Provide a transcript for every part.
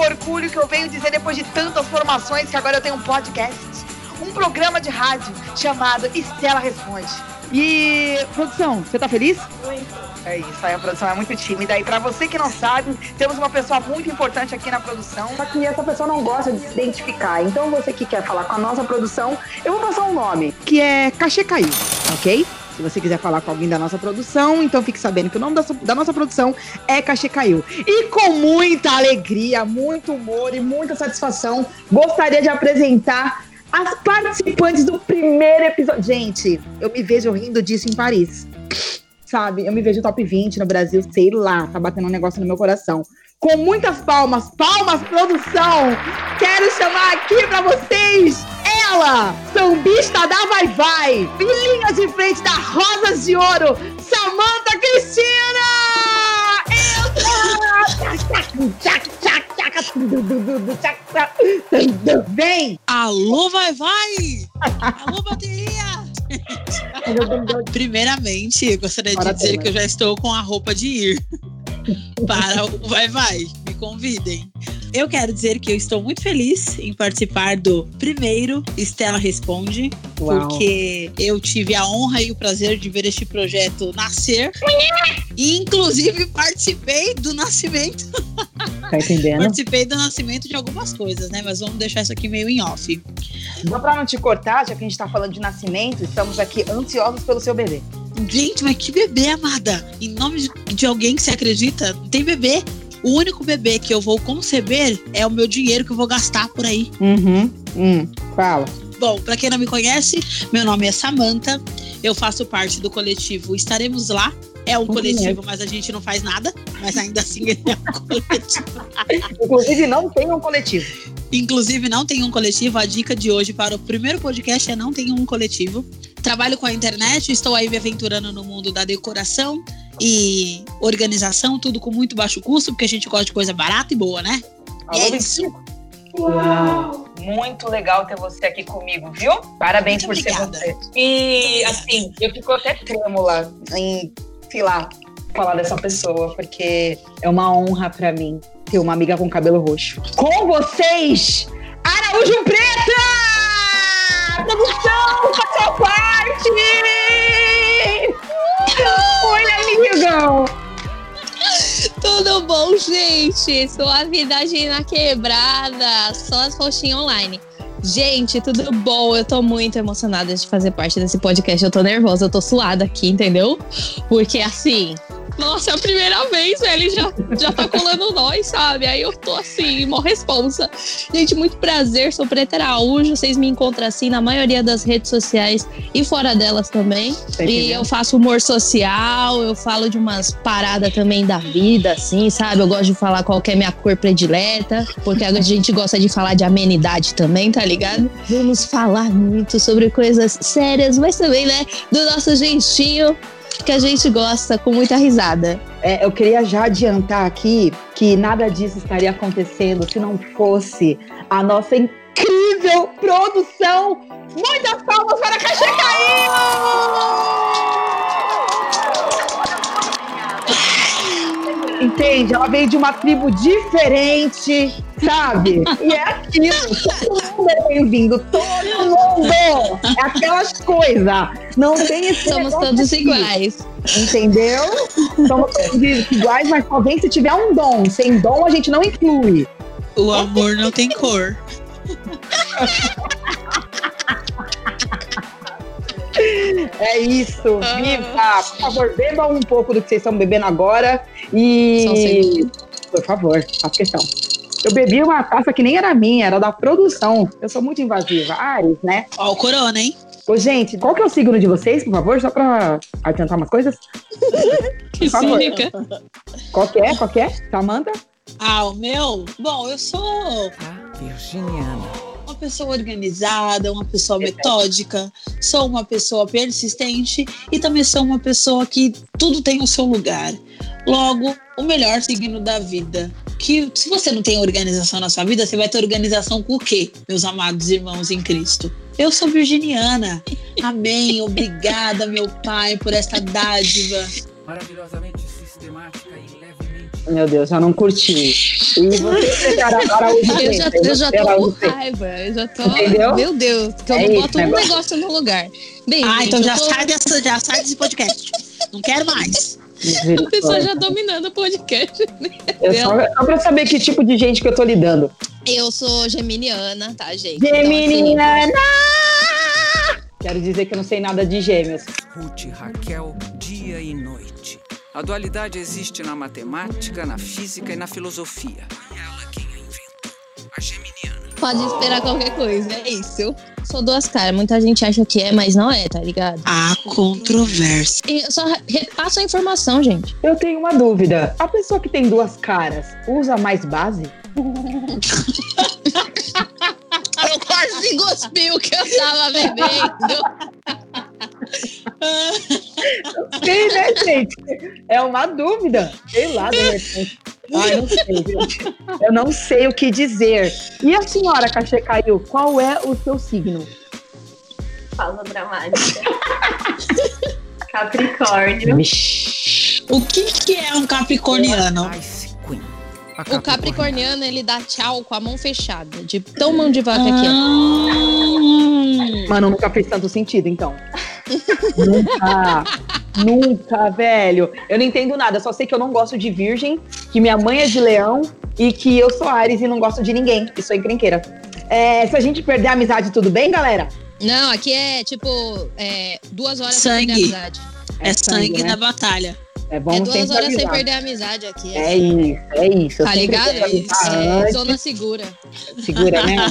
orgulho que eu venho dizer depois de tantas formações que agora eu tenho um podcast. Um programa de rádio chamado Estela Responde. E, produção, você tá feliz? Muito. É isso, aí a produção é muito tímida. E para você que não sabe, temos uma pessoa muito importante aqui na produção. Só que essa pessoa não gosta de se identificar. Então você que quer falar com a nossa produção, eu vou passar um nome. Que é Cachê Caiu, ok? Se você quiser falar com alguém da nossa produção, então fique sabendo que o nome da, da, nossa produção é Cachê Caiu. E com muita alegria, muito humor e muita satisfação, gostaria de apresentar as participantes do primeiro episódio. Gente, eu me vejo rindo disso em Paris. Sabe? Eu me vejo top 20 no Brasil, sei lá, tá batendo um negócio no meu coração. Com muitas palmas, palmas, produção! Quero chamar aqui pra vocês ela, sambista da Vai Vai, filhinha de frente da Rosas de Ouro, Samanta Cristina! Vem! Alô, vai, vai! Alô, bateria! Primeiramente, gostaria de dizer que eu já estou com a roupa de ir para o Vai Vai. Convidem. Eu quero dizer que eu estou muito feliz em participar do primeiro Estela Responde, Uau. porque eu tive a honra e o prazer de ver este projeto nascer. E, inclusive, participei do nascimento. Tá entendendo? participei do nascimento de algumas coisas, né? Mas vamos deixar isso aqui meio em off. Só pra não te cortar, já que a gente tá falando de nascimento, estamos aqui ansiosos pelo seu bebê. Gente, mas que bebê, amada! Em nome de alguém que você acredita, não tem bebê. O único bebê que eu vou conceber é o meu dinheiro que eu vou gastar por aí. Uhum. Hum, fala. Bom, para quem não me conhece, meu nome é Samantha. Eu faço parte do coletivo Estaremos Lá. É um coletivo, mas a gente não faz nada. Mas ainda assim ele é um coletivo. Inclusive, não tem um coletivo. Inclusive, não tem um coletivo. A dica de hoje para o primeiro podcast é não tem um coletivo. Trabalho com a internet, estou aí me aventurando no mundo da decoração e organização, tudo com muito baixo custo, porque a gente gosta de coisa barata e boa, né? Alô, é isso. Uau! Muito legal ter você aqui comigo, viu? Parabéns muito por obrigada. ser você. E, assim, eu fico até trêmula em, sei lá, falar dessa pessoa, porque é uma honra para mim ter uma amiga com cabelo roxo. Com vocês, Araújo Preta! Produção, faça parte! Oi, amigão! Tudo bom, gente? Sua vida na quebrada, só as roxinhas online. Gente, tudo bom? Eu tô muito emocionada de fazer parte desse podcast. Eu tô nervosa, eu tô suada aqui, entendeu? Porque assim, nossa, é a primeira vez, velho, ele já, já tá colando nós, sabe? Aí eu tô assim, mó responsa. Gente, muito prazer, sou Preta Araújo, vocês me encontram assim na maioria das redes sociais e fora delas também. e eu faço humor social, eu falo de umas paradas também da vida, assim, sabe? Eu gosto de falar qual é minha cor predileta, porque a gente gosta de falar de amenidade também, tá ligado? Vamos falar muito sobre coisas sérias, mas também, né, do nosso jeitinho que a gente gosta com muita risada. É, eu queria já adiantar aqui que nada disso estaria acontecendo se não fosse a nossa incrível produção. Muitas palmas para a Caixa Caiu! Entende? Ela veio de uma tribo diferente, sabe? E é aquilo. Todo mundo é bem-vindo. Todo mundo! É aquelas coisas. Não tem esse Somos todos aqui. iguais. Entendeu? Somos todos iguais, mas só vem se tiver um dom. Sem dom, a gente não inclui. O amor não tem cor. É isso, viva! Por favor, bebam um pouco do que vocês estão bebendo agora e. Por favor, faça questão. Eu bebi uma taça que nem era minha, era da produção. Eu sou muito invasiva. Ares, né? Ó, o corona, hein? Ô, gente, qual que é o signo de vocês, por favor? Só pra adiantar umas coisas. que cínica. Qual que é? Qual que é? Samanta? Ah, o meu? Bom, eu sou... A virginiana pessoa organizada, uma pessoa metódica, sou uma pessoa persistente e também sou uma pessoa que tudo tem o seu lugar. Logo, o melhor signo da vida. Que se você não tem organização na sua vida, você vai ter organização com o quê, meus amados irmãos em Cristo? Eu sou virginiana. Amém. Obrigada, meu Pai, por esta dádiva. Maravilhosamente. Meu Deus, eu não curti. E você prepara Araújo Eu já, eu já tô com raiva. Eu já tô. Entendeu? Meu Deus, que eu É não isso, boto um negócio. negócio no lugar. Bem, Ah, gente, então já tô- sai, dessa, já sai desse podcast. Não quero mais. A pessoa já dominando o podcast. Eu só, só pra saber que tipo de gente que eu tô lidando. Eu sou geminiana, tá, gente? Então, assim, Geminiana! Quero dizer que eu não sei nada de gêmeos. Ruth Raquel, dia e noite. A dualidade existe na matemática, na física e na filosofia. Ela quem a inventou. A geminiana. Pode esperar qualquer coisa, é isso. Sou duas caras. Muita gente acha que é, mas não é, tá ligado? Há controvérsia. E eu só repasso a informação, gente. Eu tenho uma dúvida. A pessoa que tem duas caras usa mais base? Eu quase cuspi o que eu tava bebendo. Sei, né, gente? É uma dúvida. Sei lá, de repente. Ai, não sei, gente. Eu não sei o que dizer. E a senhora Cachê Caiu, qual é o seu signo? Pausa dramática. Capricórnio. O que, que é um capricorniano? O capricorniano, ele dá tchau com a mão fechada. De tão mão de vaca aqui, ó. Ah, Mano, nunca fez tanto sentido, então. Nunca. Nunca, velho. Eu não entendo nada. Eu só sei que eu não gosto de virgem, que minha mãe é de leão e que eu sou Ares e não gosto de ninguém. E sou encrenqueira. É, se a gente perder a amizade, tudo bem, galera? Não, aqui é tipo é, duas horas Sangue. sem perder a amizade. é sangue né? na batalha. É É bom duas sempre horas sem perder a amizade aqui. É isso, é isso. Tá ligado? É, zona segura. Segura, né?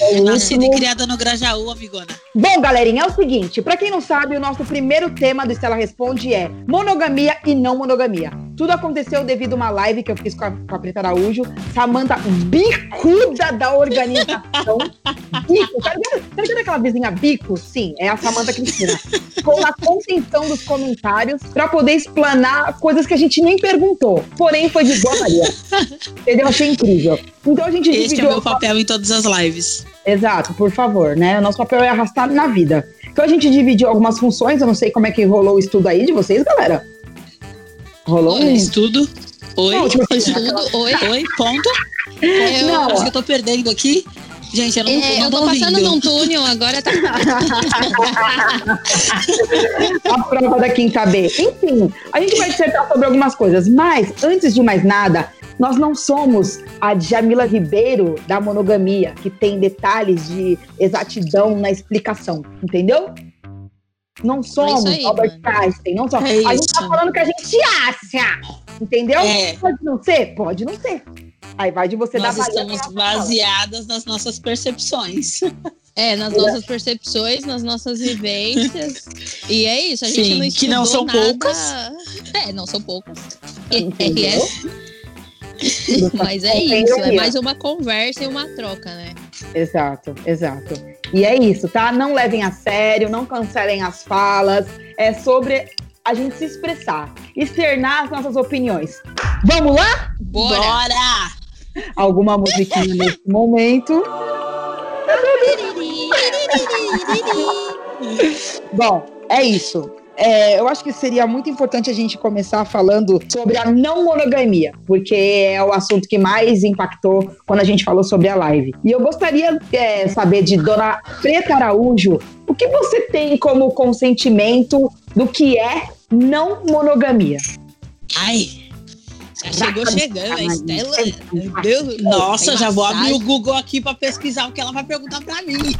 É o Nascida e criada no Grajaú, amigona. Bom, galerinha, é o seguinte: pra quem não sabe, o nosso primeiro tema do Estela Responde é monogamia e não monogamia. Tudo aconteceu devido a uma live que eu fiz com a, com a Preta Araújo, Samanta bicuda da organização. Bico, tá ligado aquela vizinha bico? Sim, é a Samanta Cristina. Com a contenção dos comentários pra poder explanar coisas que a gente nem perguntou. Porém, foi de boa Maria. Entendeu? Achei incrível. Então a gente Este é o meu papel em todas as lives. Exato, por favor, né? O nosso papel é arrastar na vida. Então a gente dividiu algumas funções, eu não sei como é que rolou o estudo aí de vocês, galera. Rolou um. Estudo. Oi. Não, tipo assim, Tudo, oi. Oi, ponto. Eu, Não, Acho que eu tô perdendo aqui. Gente, eu não, é, não eu tô tô passando num túnel, agora tá. a prova da quinta B. Enfim, a gente vai dissertar sobre algumas coisas, mas antes de mais nada, nós não somos a Jamila Ribeiro da monogamia, que tem detalhes de exatidão na explicação, entendeu? Não somos É aí, Albert mano. Einstein, não somos. É a gente tá falando que a gente acha, entendeu? É. Pode não ser? Pode não ser. Aí vai de você Nós dar estamos baseadas nas nossas percepções. É, nas nossas percepções, nas nossas vivências. E é isso, a gente Sim, não que não são nada... poucas. É, não são poucas. Entendeu? É, mas é isso, é mais uma conversa e uma troca, né? Exato, exato. E é isso, tá? Não levem a sério, não cancelem as falas. É sobre a gente se expressar, externar as nossas opiniões. Vamos lá? Bora! Bora! Alguma musiquinha nesse momento. Bom, é isso. É, eu acho que seria muito importante a gente começar falando sobre a não monogamia, porque é o assunto que mais impactou quando a gente falou sobre a live. E eu gostaria é, saber de Dona Preta Araújo, o que você tem como consentimento do que é não monogamia? Ai, Já chegou chegando, a Estela. Meu Deus, nossa, já vou abrir o. Google aqui pra pesquisar o que ela vai perguntar pra mim.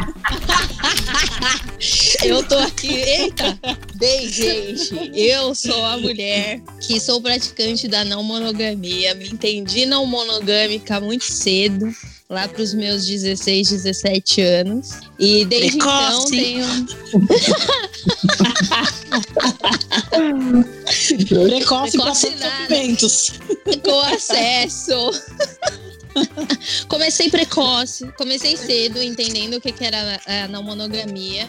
Eu tô aqui. Eita! Bem, gente, eu sou a mulher que sou praticante da não monogamia. Me entendi não monogâmica muito cedo. Lá pros meus 16, 17 anos. E desde então Precoce. tenho. Precoce pra Precoce nada. sofrimentos. com acesso. Comecei precoce, comecei cedo, entendendo o que, que era a não monogamia.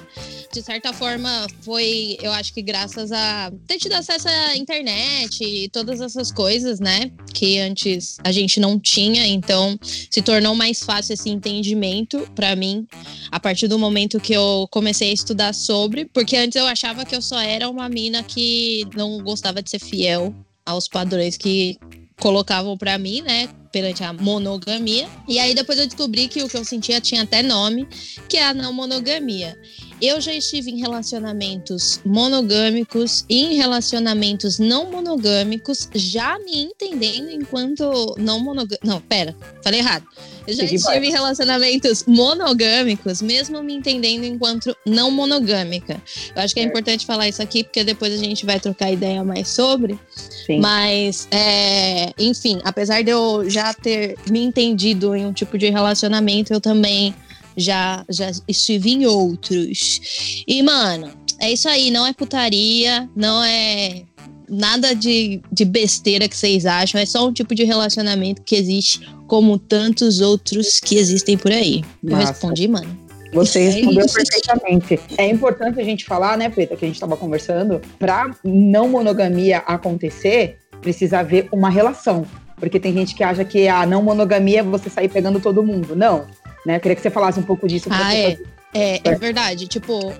De certa forma, foi, eu acho que graças a ter tido acesso à internet e todas essas coisas, né? Que antes a gente não tinha, então se tornou mais fácil esse entendimento pra mim a partir do momento que eu comecei a estudar sobre, porque antes eu achava que eu só era uma mina que não gostava de ser fiel aos padrões que colocavam pra mim, né? Perante a monogamia. E aí depois eu descobri que o que eu sentia tinha até nome, que é a não monogamia. Eu já estive em relacionamentos monogâmicos e em relacionamentos não monogâmicos, já me entendendo enquanto não monogâmico. Não, pera, falei errado. Eu já estive em relacionamentos monogâmicos, mesmo me entendendo enquanto não monogâmica. Eu acho que é, é importante falar isso aqui, porque depois a gente vai trocar ideia mais sobre. Sim. Mas, é, enfim, apesar de eu já ter me entendido em um tipo de relacionamento, eu também já, já estive em outros. E, mano, é isso aí, não é putaria, não é nada de, de besteira que vocês acham, é só um tipo de relacionamento que existe como tantos outros que existem por aí. Nossa. Eu respondi, mano. Você é respondeu é perfeitamente. É importante a gente falar, né, Preta, que a gente estava conversando, para não monogamia acontecer, precisa haver uma relação. Porque tem gente que acha que a não monogamia é você sair pegando todo mundo. Não. Né? Eu queria que você falasse um pouco disso. Ah, é. É, é verdade. Tipo,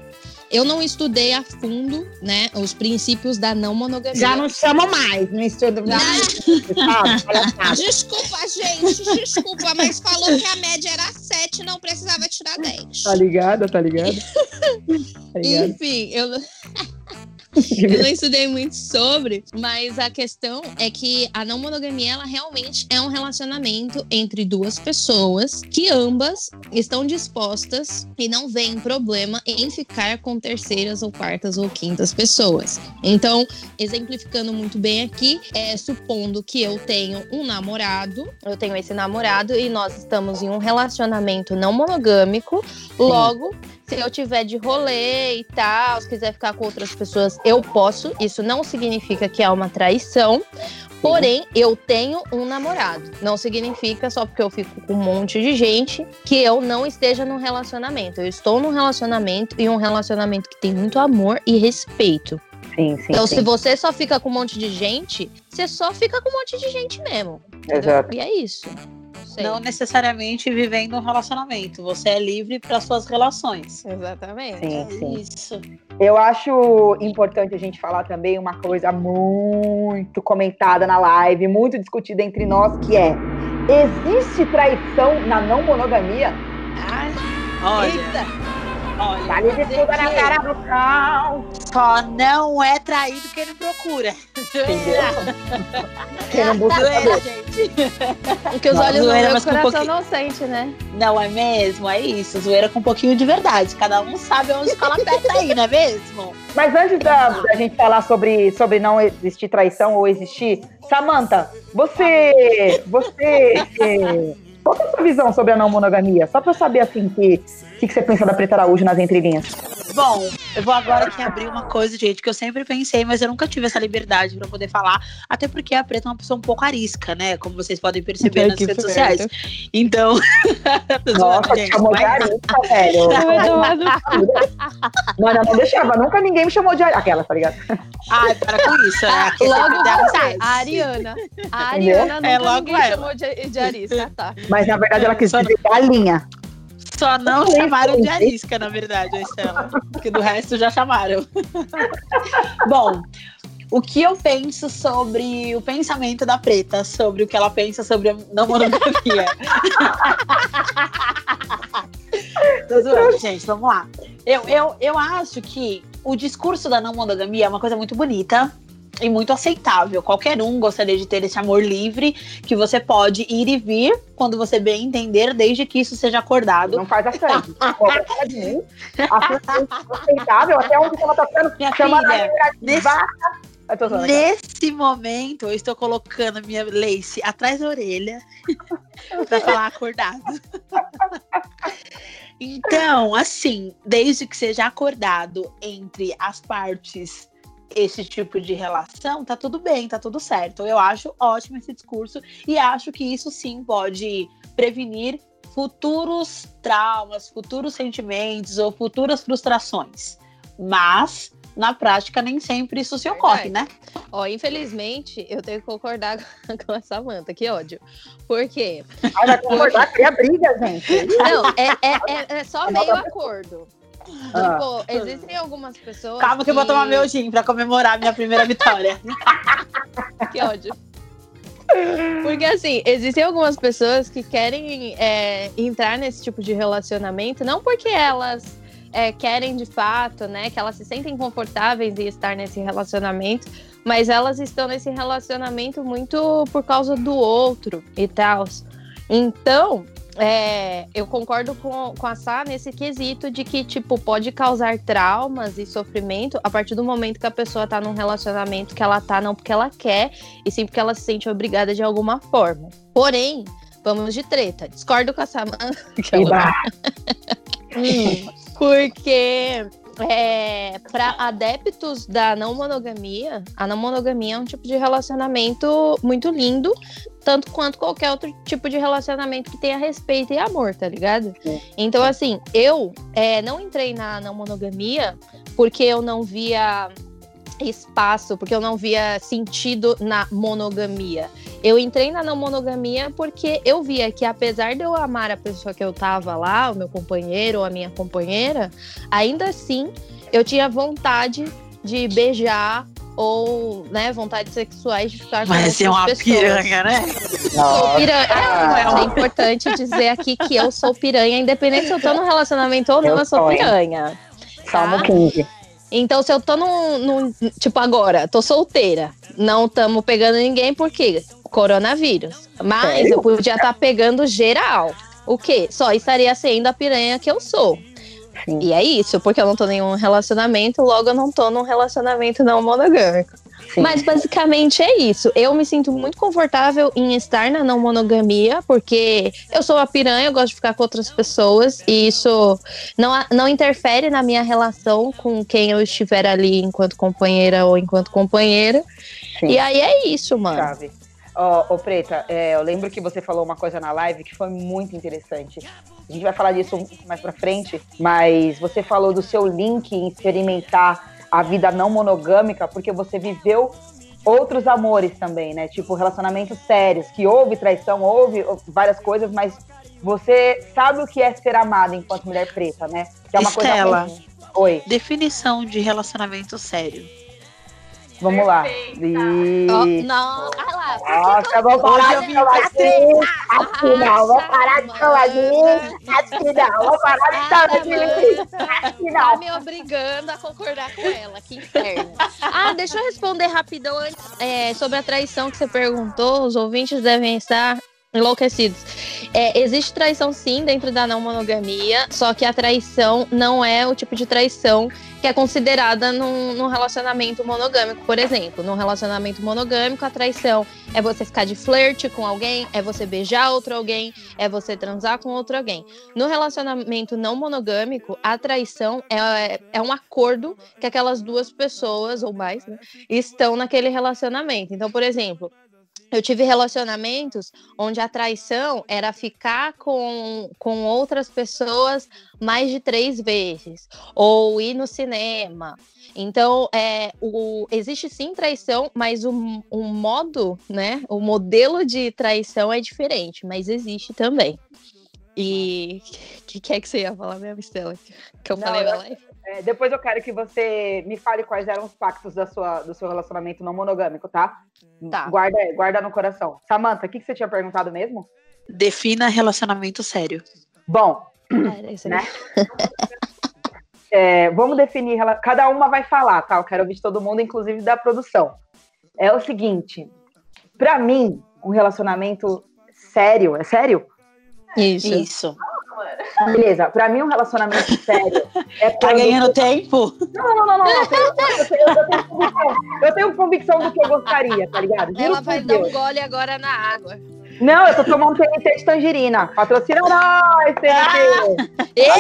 eu não estudei a fundo, né, os princípios da não monogamia. Já não chama mais, não estudo mais. desculpa, gente, desculpa, mas falou que a média era 7, não precisava tirar 10. Tá ligada, tá ligada? Tá ligado? Enfim, eu eu não estudei muito sobre, mas a questão é que a não monogamia, ela realmente é um relacionamento entre duas pessoas que ambas estão dispostas e não veem problema em ficar com terceiras ou quartas ou quintas pessoas. Então, exemplificando muito bem aqui, é supondo que eu tenho um namorado, eu tenho esse namorado e nós estamos em um relacionamento não monogâmico, logo se eu tiver de rolê e tal, se quiser ficar com outras pessoas, eu posso. Isso não significa que é uma traição. Porém, eu tenho um namorado. Não significa só porque eu fico com um monte de gente que eu não esteja num relacionamento. Eu estou num relacionamento e um relacionamento que tem muito amor e respeito. Sim, sim, então, sim. se você só fica com um monte de gente, você só fica com um monte de gente mesmo. Exato. E é isso. Não necessariamente vivendo um relacionamento. Você é livre para suas relações. Exatamente. Sim, é sim. Isso. Eu acho importante a gente falar também uma coisa muito comentada na live, muito discutida entre nós, que é: existe traição na não monogamia? Ai, olha. Eita. Olha, vale de tudo na cara do cão. Só não é traído quem não procura. Entendeu? quem não busca zoeira, gente. Porque os olhos zoeira, não o coração um não sente, né? Não é mesmo? É isso. Zoeira com um pouquinho de verdade. Cada um sabe onde fala perto aí, não é mesmo? Mas antes da, da gente falar sobre, sobre não existir traição ou existir, Samantha, você. Você. Qual é a sua visão sobre a não monogamia? Só pra eu saber, assim, que o que, que, você pensa da Preta Araújo nas entrelinhas? Bom, eu vou agora aqui abrir uma coisa, gente, que eu sempre pensei, mas eu nunca tive essa liberdade para poder falar. Até porque a Preta é uma pessoa um pouco arisca, né? Como vocês podem perceber é, nas redes sociais. Então. Nossa, gente, chamou mas... de arisca, velho. Mano, eu não deixava, nunca ninguém me chamou de arisca. Aquela, tá ligado? Ai, para com isso, né? Aqui logo você, a Ariana. A Ariana nunca é, logo ninguém ela. chamou de, de arisca, tá? Mas na verdade ela quis dizer galinha. Só não chamaram de arisca, na verdade, a Estela. Porque do resto já chamaram. Bom, o que eu penso sobre o pensamento da preta, sobre o que ela pensa sobre a não monogamia. Tô zoando, gente, vamos lá. Eu, eu, eu acho que o discurso da não monogamia é uma coisa muito bonita e muito aceitável. Qualquer um gostaria de ter esse amor livre que você pode ir e vir quando você bem entender, desde que isso seja acordado. Não faz a frente. aceitável, até onde ela tá ficando. Minha filha, nesse, nesse momento, eu estou colocando minha lace atrás da orelha para falar acordado. Então, assim, desde que seja acordado entre as partes esse tipo de relação, tá tudo bem, tá tudo certo. Eu acho ótimo esse discurso e acho que isso sim pode prevenir futuros traumas, futuros sentimentos ou futuras frustrações. Mas na prática nem sempre isso se ocorre, né? Ó, infelizmente, eu tenho que concordar com a Samanta, que ódio. Por quê? Ah, vai concordar, cria briga, gente. Não, é, é, é, é só meio acordo. Ah. Tipo, existem algumas pessoas. Calma que, que eu vou tomar meu gin pra comemorar minha primeira vitória. que ódio. Porque assim, existem algumas pessoas que querem é, entrar nesse tipo de relacionamento, não porque elas é, querem de fato, né? Que elas se sentem confortáveis em estar nesse relacionamento, mas elas estão nesse relacionamento muito por causa do outro e tal. Então, é, eu concordo com, com a Sá nesse quesito de que, tipo, pode causar traumas e sofrimento a partir do momento que a pessoa tá num relacionamento que ela tá não porque ela quer, e sim porque ela se sente obrigada de alguma forma. Porém, vamos de treta. Discordo com a Samantha. hum, porque é, para adeptos da não monogamia, a não monogamia é um tipo de relacionamento muito lindo, tanto quanto qualquer outro tipo de relacionamento que tenha respeito e amor, tá ligado? Então, assim, eu é, não entrei na não monogamia porque eu não via espaço, porque eu não via sentido na monogamia. Eu entrei na não monogamia porque eu via que apesar de eu amar a pessoa que eu tava lá, o meu companheiro ou a minha companheira, ainda assim eu tinha vontade de beijar ou, né, vontades sexuais de ficar Mas com é uma pessoas. piranha, né? Sou piranha. É, é importante dizer aqui que eu sou piranha, independente se eu tô num relacionamento ou não, eu, Eu sou piranha. Salmo Tá? 15. Então, se eu tô num, num- Tipo, agora, tô solteira. Não tamo pegando ninguém, por quê? Coronavírus. Mas Sério? eu podia estar pegando geral. O quê? Só estaria sendo a piranha que eu sou. Sim. E é isso, porque eu não tô em nenhum relacionamento, logo eu não tô num relacionamento não monogâmico. Sim. Mas basicamente é isso. Eu me sinto muito confortável em estar na não monogamia, porque eu sou uma piranha, eu gosto de ficar com outras pessoas, e isso não, a- não interfere na minha relação com quem eu estiver ali enquanto companheira ou enquanto companheira. Sim. E aí é isso, mano. Chave. Ó, ô, Preta, é, eu lembro que você falou uma coisa na live que foi muito interessante. A gente vai falar disso um pouco mais pra frente, mas você falou do seu link em experimentar a vida não monogâmica porque você viveu outros amores também, né? Tipo, relacionamentos sérios, que houve traição, houve várias coisas, mas você sabe o que é ser amada enquanto mulher preta, né? Que é uma Estela. coisa. Oi, Definição de relacionamento sério. Vamos lá. Ó, Isso. não, ah lá, Nossa, vou parar de falar pra assim. Não, vou parar de falar disso. Que não, vou parar de falar disso. Acho que Tá não. me obrigando a concordar com ela, que inferno. Ah, deixa eu responder rapidão antes é, sobre a traição que você perguntou. Os ouvintes devem estar enlouquecidos. É, existe traição sim dentro da não monogamia, só que a traição não é o tipo de traição que é considerada num, num relacionamento monogâmico. Por exemplo, num relacionamento monogâmico, a traição é você ficar de flerte com alguém, é você beijar outro alguém, é você transar com outro alguém. No relacionamento não monogâmico, a traição é, é um acordo que aquelas duas pessoas ou mais né, estão naquele relacionamento. Então, por exemplo, eu tive relacionamentos onde a traição era ficar com, com outras pessoas mais de três vezes, ou ir no cinema. Então, é, o, existe sim traição, mas o, o modo, né? O modelo de traição é diferente, mas existe também. E o que, que é que você ia falar mesmo, Estela? Que eu Não, falei na live? É, depois eu quero que você me fale quais eram os pactos da sua, do seu relacionamento não monogâmico, tá? Tá. Guarda, guarda no coração. Samantha, o que, que você tinha perguntado mesmo? Defina relacionamento sério. Bom, aí. Né? é, vamos definir. Cada uma vai falar, tá? Eu quero ouvir de todo mundo, inclusive da produção. É o seguinte: pra mim, um relacionamento sério, é sério? Isso. Isso. Beleza, pra mim um relacionamento sério é Tá ganhando tempo? Não, não, não, não, não. Eu tenho, eu tenho- eu tenho convicção, eu tenho convicção do que eu gostaria, tá ligado? Juro Ela vai dar Deus. um gole agora na água. Não, eu tô tomando TNT de tangerina. Patrocina nós, TNT! Ei,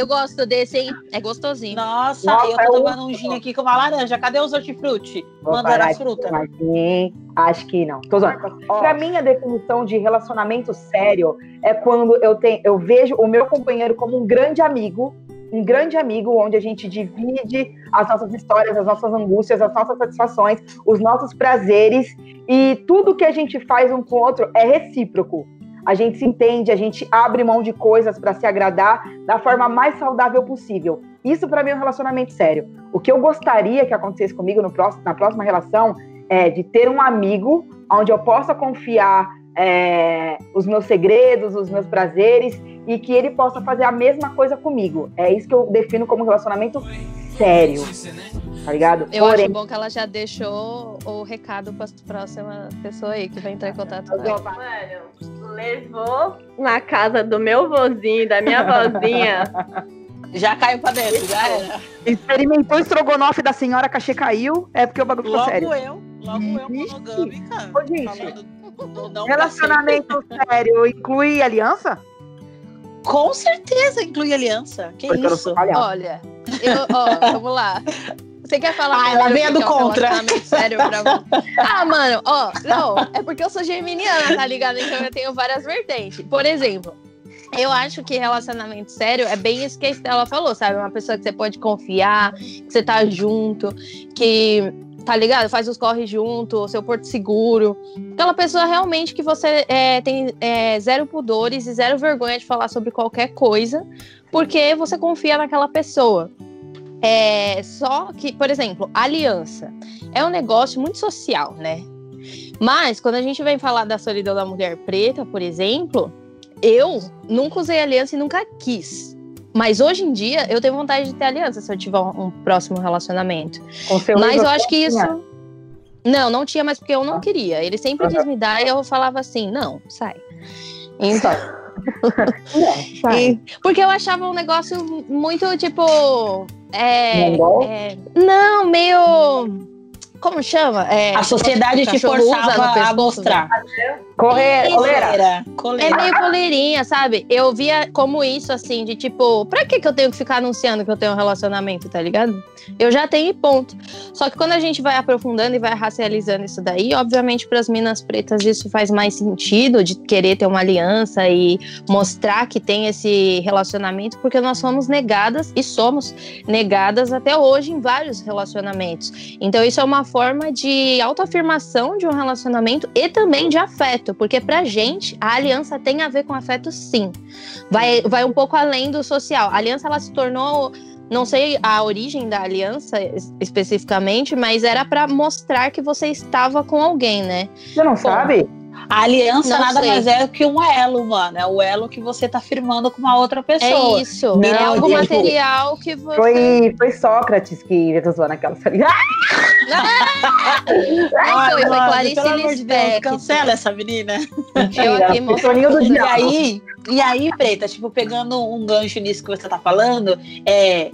eu gosto desse, hein? É gostosinho. Nossa, Nossa, eu é tô um- tomando um gin aqui com uma laranja. Cadê os hortifruti? Parar as frutas. tomar gin. Acho que não. Tô zoando. Pra mim, a definição de relacionamento sério é quando eu, tenho, eu vejo o meu companheiro como um grande amigo, um grande amigo onde a gente divide as nossas histórias, as nossas angústias, as nossas satisfações, os nossos prazeres e tudo que a gente faz um com o outro é recíproco. A gente se entende, a gente abre mão de coisas pra se agradar da forma mais saudável possível. Isso pra mim é um relacionamento sério. O que eu gostaria que acontecesse comigo no próximo, na próxima relação é de ter um amigo onde eu possa confiar é, os meus segredos, os meus prazeres e que ele possa fazer a mesma coisa comigo. É isso que eu defino como relacionamento sério. Tá ligado? Eu Porém, acho bom que ela já deixou o recado para a próxima pessoa aí que vai entrar em contato com ela. Mano, levou na casa do meu vozinho, da minha vozinha. Já caiu pra dentro, já era. Experimentou o estrogonofe da senhora Cachê caiu, é porque o bagulho ficou sério. Logo eu, logo eu monogâmica. Ô, gente, relacionamento sério inclui aliança? Com certeza inclui aliança. Que porque isso? Olha, eu, ó, vamos lá. Você quer falar ah, ela vem do contra. sério pra Ah, mano, ó, não, é porque eu sou geminiana, tá ligado? Então eu tenho várias vertentes. Por exemplo, eu acho que relacionamento sério é bem isso que a Estela falou, sabe? Uma pessoa que você pode confiar, que você tá junto, que tá ligado? Faz os corres junto, seu porto seguro. Aquela pessoa realmente que você é, tem é, zero pudores e zero vergonha de falar sobre qualquer coisa, porque você confia naquela pessoa. É, só que, por exemplo, aliança é um negócio muito social, né? Mas quando a gente vem falar da solidão da mulher preta, por exemplo, eu nunca usei aliança e nunca quis. Mas hoje em dia eu tenho vontade de ter aliança se eu tiver um, um próximo relacionamento. Mas eu acho que isso. Não, não tinha mais porque eu não queria. Ele sempre uhum. quis me dar e eu falava assim: não, sai. Então. e, porque eu achava um negócio muito tipo. É, é, não, meio. Como chama? É, a sociedade te forçava a mostrar. Correr, coleira. É meio coleirinha, sabe? Eu via como isso, assim, de tipo, pra que, que eu tenho que ficar anunciando que eu tenho um relacionamento, tá ligado? Eu já tenho ponto. Só que quando a gente vai aprofundando e vai racializando isso daí, obviamente para as minas pretas isso faz mais sentido de querer ter uma aliança e mostrar que tem esse relacionamento, porque nós somos negadas e somos negadas até hoje em vários relacionamentos. Então isso é uma forma de autoafirmação de um relacionamento e também de afeto, porque pra gente a aliança tem a ver com afeto sim. Vai, vai um pouco além do social. A aliança ela se tornou não sei a origem da aliança especificamente, mas era para mostrar que você estava com alguém, né? Você não Bom, sabe? A aliança não nada sei. mais é que um elo, mano. É o elo que você tá firmando com uma outra pessoa. É isso. Não, é algo tipo, material que você. Foi, foi Sócrates que zoando aquela série. Ah! Não, foi, foi Clarice Lispector. Cancela essa menina. Mentira, aqui, do e aí, e aí, Preta, tipo, pegando um gancho nisso que você tá falando, é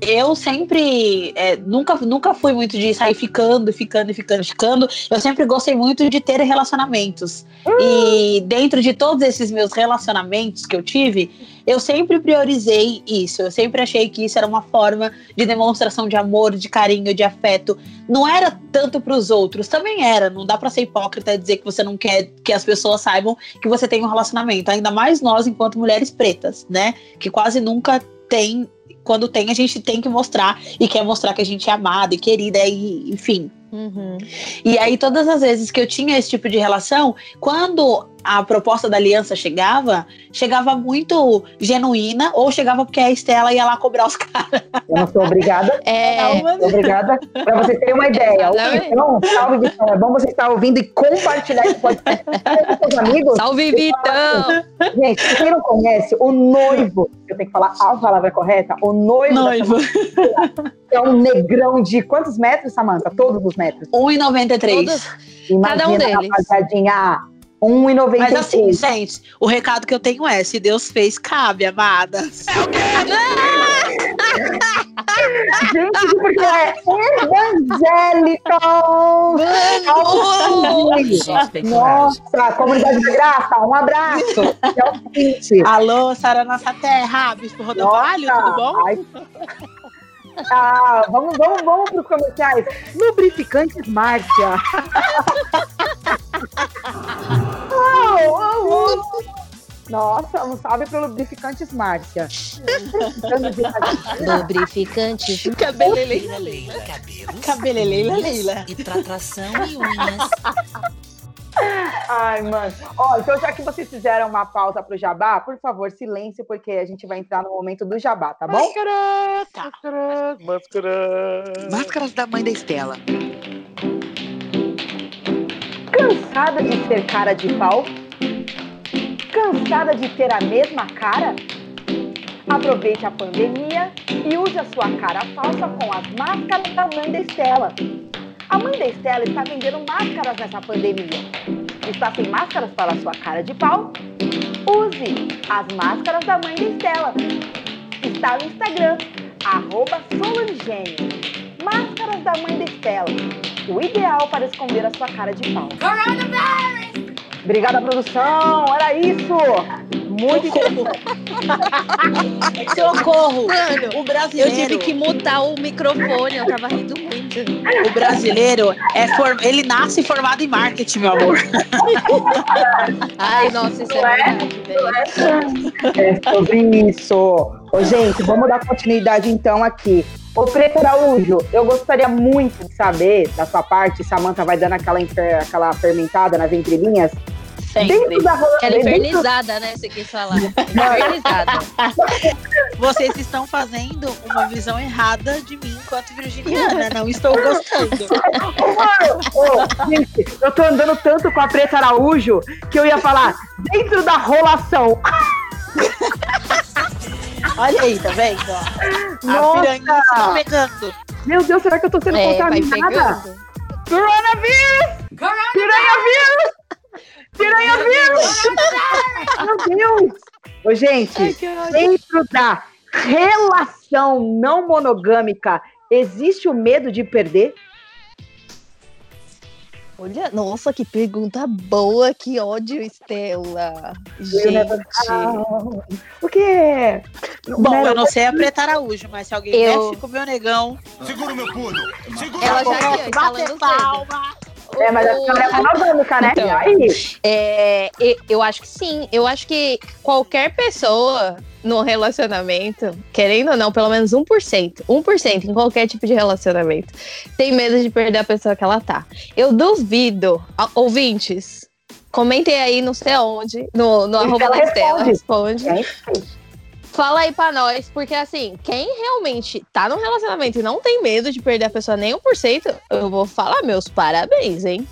eu sempre é, nunca, nunca fui muito de sair ficando, ficando, ficando, ficando. Eu sempre gostei muito de ter relacionamentos. E dentro de todos esses meus relacionamentos que eu tive, eu sempre priorizei isso. Eu sempre achei que isso era uma forma de demonstração de amor, de carinho, de afeto. Não era tanto para os outros, também era. Não dá para ser hipócrita e dizer que você não quer que as pessoas saibam que você tem um relacionamento. Ainda mais nós, enquanto mulheres pretas, né? Que quase nunca tem quando tem, a gente tem que mostrar e quer mostrar que a gente é amada e querida, e, enfim. Uhum. E aí, todas as vezes que eu tinha esse tipo de relação, quando a proposta da aliança chegava, chegava muito genuína, ou chegava porque a Estela ia lá cobrar os caras. Eu não sou obrigada. É. Não, obrigada. Pra você ter uma ideia. Então, salve, Vitão. É bom você estar ouvindo e compartilhar esse podcast com seus amigos. Salve, Vitão! Gente, quem não conhece, o noivo, eu tenho que falar a palavra correta, o noivo. Noivo. É um negrão de quantos metros, Samanta? Todos os metros. 1,93. Cada um deles. Rapaziadinha, 1,96. Mas assim, gente, o recado que eu tenho é: se Deus fez, cabe, amadas. É o quê? gente, porque é evangélico! Nossa, comunidade de graça, um abraço. É o seguinte. Alô, Sara Nossa Terra, Bispo Rodovalho, tudo bom? Ai. Ah, vamos, vamos, vamos para os comerciais. Lubrificantes Márcia. oh, oh, oh. Nossa, um salve para Lubrificantes Márcia. Lubrificantes. Cabeleleila Leila. Cabeleleila Leila. E para tração e unhas. Ai, mano. Ó, então já que vocês fizeram uma pausa pro jabá, por favor, silêncio, porque a gente vai entrar no momento do jabá, tá bom? Máscaras! Tá. Máscaras! Máscaras! Máscaras da mãe da Estela. Cansada de ser cara de pau? Cansada de ter a mesma cara? Aproveite a pandemia e use a sua cara falsa com as máscaras da mãe da Estela. A mãe da Estela está vendendo máscaras nessa pandemia. Está sem máscaras para a sua cara de pau? Use as máscaras da mãe da Estela. Está no Instagram, arroba Solangênio. Máscaras da mãe da Estela. O ideal para esconder a sua cara de pau. Obrigada, produção. Era isso. Muito Socorro! Mano, O eu brasileiro. tive que mutar o microfone, eu tava rindo muito. O brasileiro é for... ele nasce formado em marketing, meu amor. Ai, nossa, isso é verdade, velho. É sobre isso. Ô, gente, vamos dar continuidade então aqui. Ô, Preto Araújo, eu gostaria muito de saber, da sua parte, Samanta vai dando aquela, aquela fermentada nas entrelinhas. Sempre. Dentro da dentro- infernizada, né? Você quis falar. Infernizada. Vocês estão fazendo uma visão errada de mim enquanto virginiana. Não estou gostando. Gente, eu tô andando tanto com a Preta Araújo que eu ia falar dentro da rolação. Olha aí, tá vendo? ó? A Nossa! piranha está pegando. Meu Deus, será que eu tô sendo É, contaminada? pegando. Coronavírus! Piranha-vírus! Piranha-vírus! Meu Deus! Ô, gente, dentro da relação não monogâmica, existe o medo de perder? Olha, nossa, que pergunta boa, que ódio, Estela. Gente. O quê? Bom, Né, eu não sei apretar Araújo, mas se alguém Eu- mexe com o meu negão, Segura o meu pudo. Segura Ela já a cedo. palma. É, mas a senhora é monogâmica, né? Então. Aí? É, eu acho que sim. Eu acho que qualquer pessoa no relacionamento, querendo ou não, pelo menos 1%, 1% em qualquer tipo de relacionamento, tem medo de perder a pessoa que ela tá. Eu duvido, ó, ouvintes, comentem aí não sei aonde, no, no arroba Estela, responde. responde. É. Fala aí pra nós, porque assim, quem realmente tá num relacionamento e não tem medo de perder a pessoa nem 1%, eu vou falar meus parabéns, hein?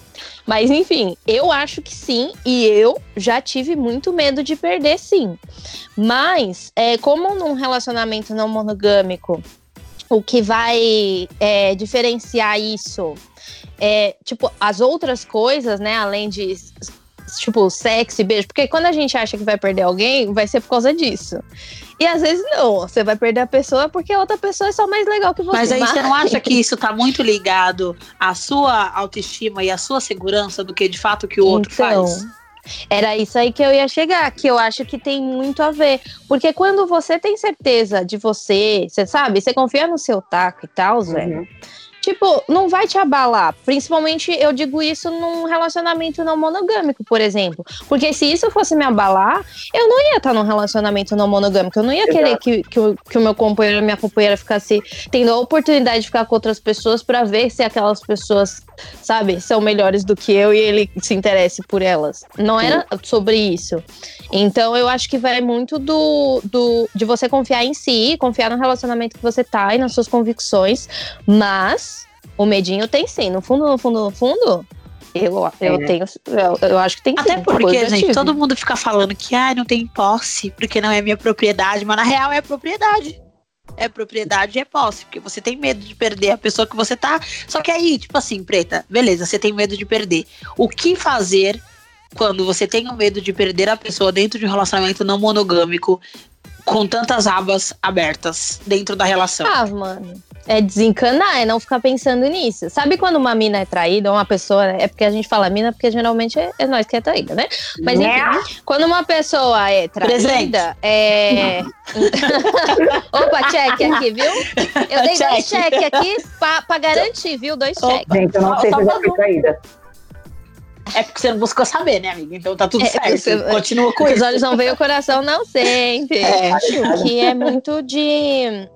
Mas enfim, eu acho que sim, e eu já tive muito medo de perder, sim. Mas, é, como num relacionamento não monogâmico, o que vai é, diferenciar isso é, tipo, as outras coisas, né, além de tipo, sexo e beijo, porque quando a gente acha que vai perder alguém, vai ser por causa disso. E às vezes não, você vai perder a pessoa porque a outra pessoa é só mais legal que você. Mas aí você não acha que isso tá muito ligado à sua autoestima e à sua segurança do que de fato que o outro Então, faz? Era isso aí que eu ia chegar, que eu acho que tem muito a ver. Porque quando você tem certeza de você, você sabe, você confia no seu taco e tal, velho. Tipo, não vai te abalar. Principalmente eu digo isso num relacionamento não monogâmico, por exemplo. Porque se isso fosse me abalar, eu não ia estar num relacionamento não monogâmico. Eu não ia querer que, que, o, que o meu companheiro minha companheira ficasse tendo a oportunidade de ficar com outras pessoas pra ver se aquelas pessoas, sabe, são melhores do que eu e ele se interesse por elas. Não era sobre isso. Então eu acho que vai muito do, do de você confiar em si, confiar no relacionamento que você tá e nas suas convicções, mas o medinho tem sim. No fundo, no fundo, no fundo, eu, eu É. tenho. Eu, eu acho que tem Até sim. porque, gente, todo mundo fica falando que ah, não tem posse, porque não é minha propriedade, mas na real é propriedade. É propriedade e é posse, porque você tem medo de perder a pessoa que você tá. Só que aí, tipo assim, preta, beleza, você tem medo de perder. O que fazer quando você tem o medo de perder a pessoa dentro de um relacionamento não monogâmico com tantas abas abertas dentro da relação? Ah, mano. É desencanar, é não ficar pensando nisso. Sabe quando uma mina é traída, ou uma pessoa. É porque a gente fala mina, porque geralmente é, é nós que é traída, né? Mas enfim, Né? quando uma pessoa é Presente. traída, é. Opa, cheque aqui, viu? Eu dei dois Cheque. cheques aqui pra, pra garantir, viu? Dois Opa. cheques. Gente, eu não sei só se eu já fui traída. É porque você não buscou saber, né, amiga? Então tá tudo É, certo. você- Continua com Os isso. olhos não veem, o coração não sente. É. Acho que é muito de,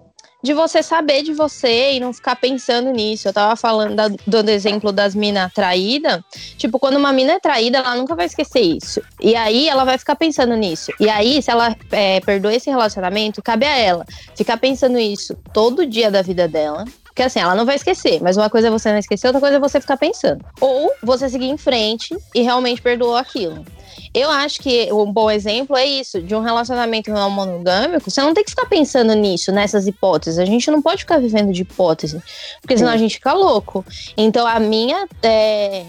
de você saber de você e não ficar pensando nisso. Eu tava falando da- do exemplo das minas traídas. Tipo, quando uma mina é traída, ela nunca vai esquecer isso. E aí ela vai ficar pensando nisso. E aí, se ela é, perdoa esse relacionamento, cabe a ela ficar pensando isso todo dia da vida dela. Porque assim, ela não vai esquecer, mas uma coisa é você não esquecer, outra coisa é você ficar pensando. Ou você seguir em frente e realmente perdoou aquilo. Eu acho que um bom exemplo é isso, de um relacionamento não monogâmico, você não tem que ficar pensando nisso, nessas hipóteses. A gente não pode ficar vivendo de hipótese, porque senão a gente fica louco. Então a minha é,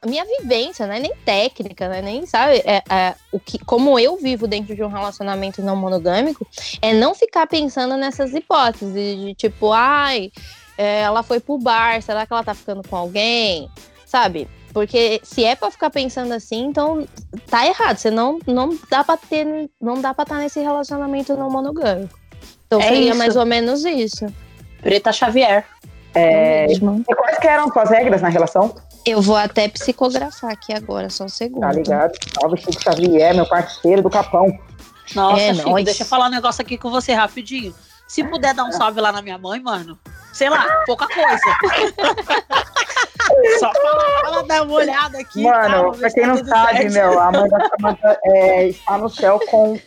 a minha vivência, não é nem técnica, né? Nem sabe é, é, o que, como eu vivo dentro de um relacionamento não monogâmico, é não ficar pensando nessas hipóteses de tipo, ai, é, ela foi pro bar, será que ela tá ficando com alguém? Sabe? Porque se é para ficar pensando assim, então tá errado. Você não, não dá para ter, não dá para estar tá nesse relacionamento não monogâmico. Então É seria isso. mais ou menos isso. Preta Xavier. É, mesmo. e quais que eram suas regras na relação? Eu vou até psicografar aqui agora, só um segundo. Tá ligado? Salve Chico Xavier, meu parceiro do Capão. Nossa, É, Chico, nóis. deixa eu falar um negócio aqui com você rapidinho. Se puder dar um salve lá na minha mãe, mano, sei lá, pouca coisa. Só ela dar uma olhada aqui. Mano, tal, pra quem tá não sabe, certo. meu, a mãe da Samantha é, está no céu com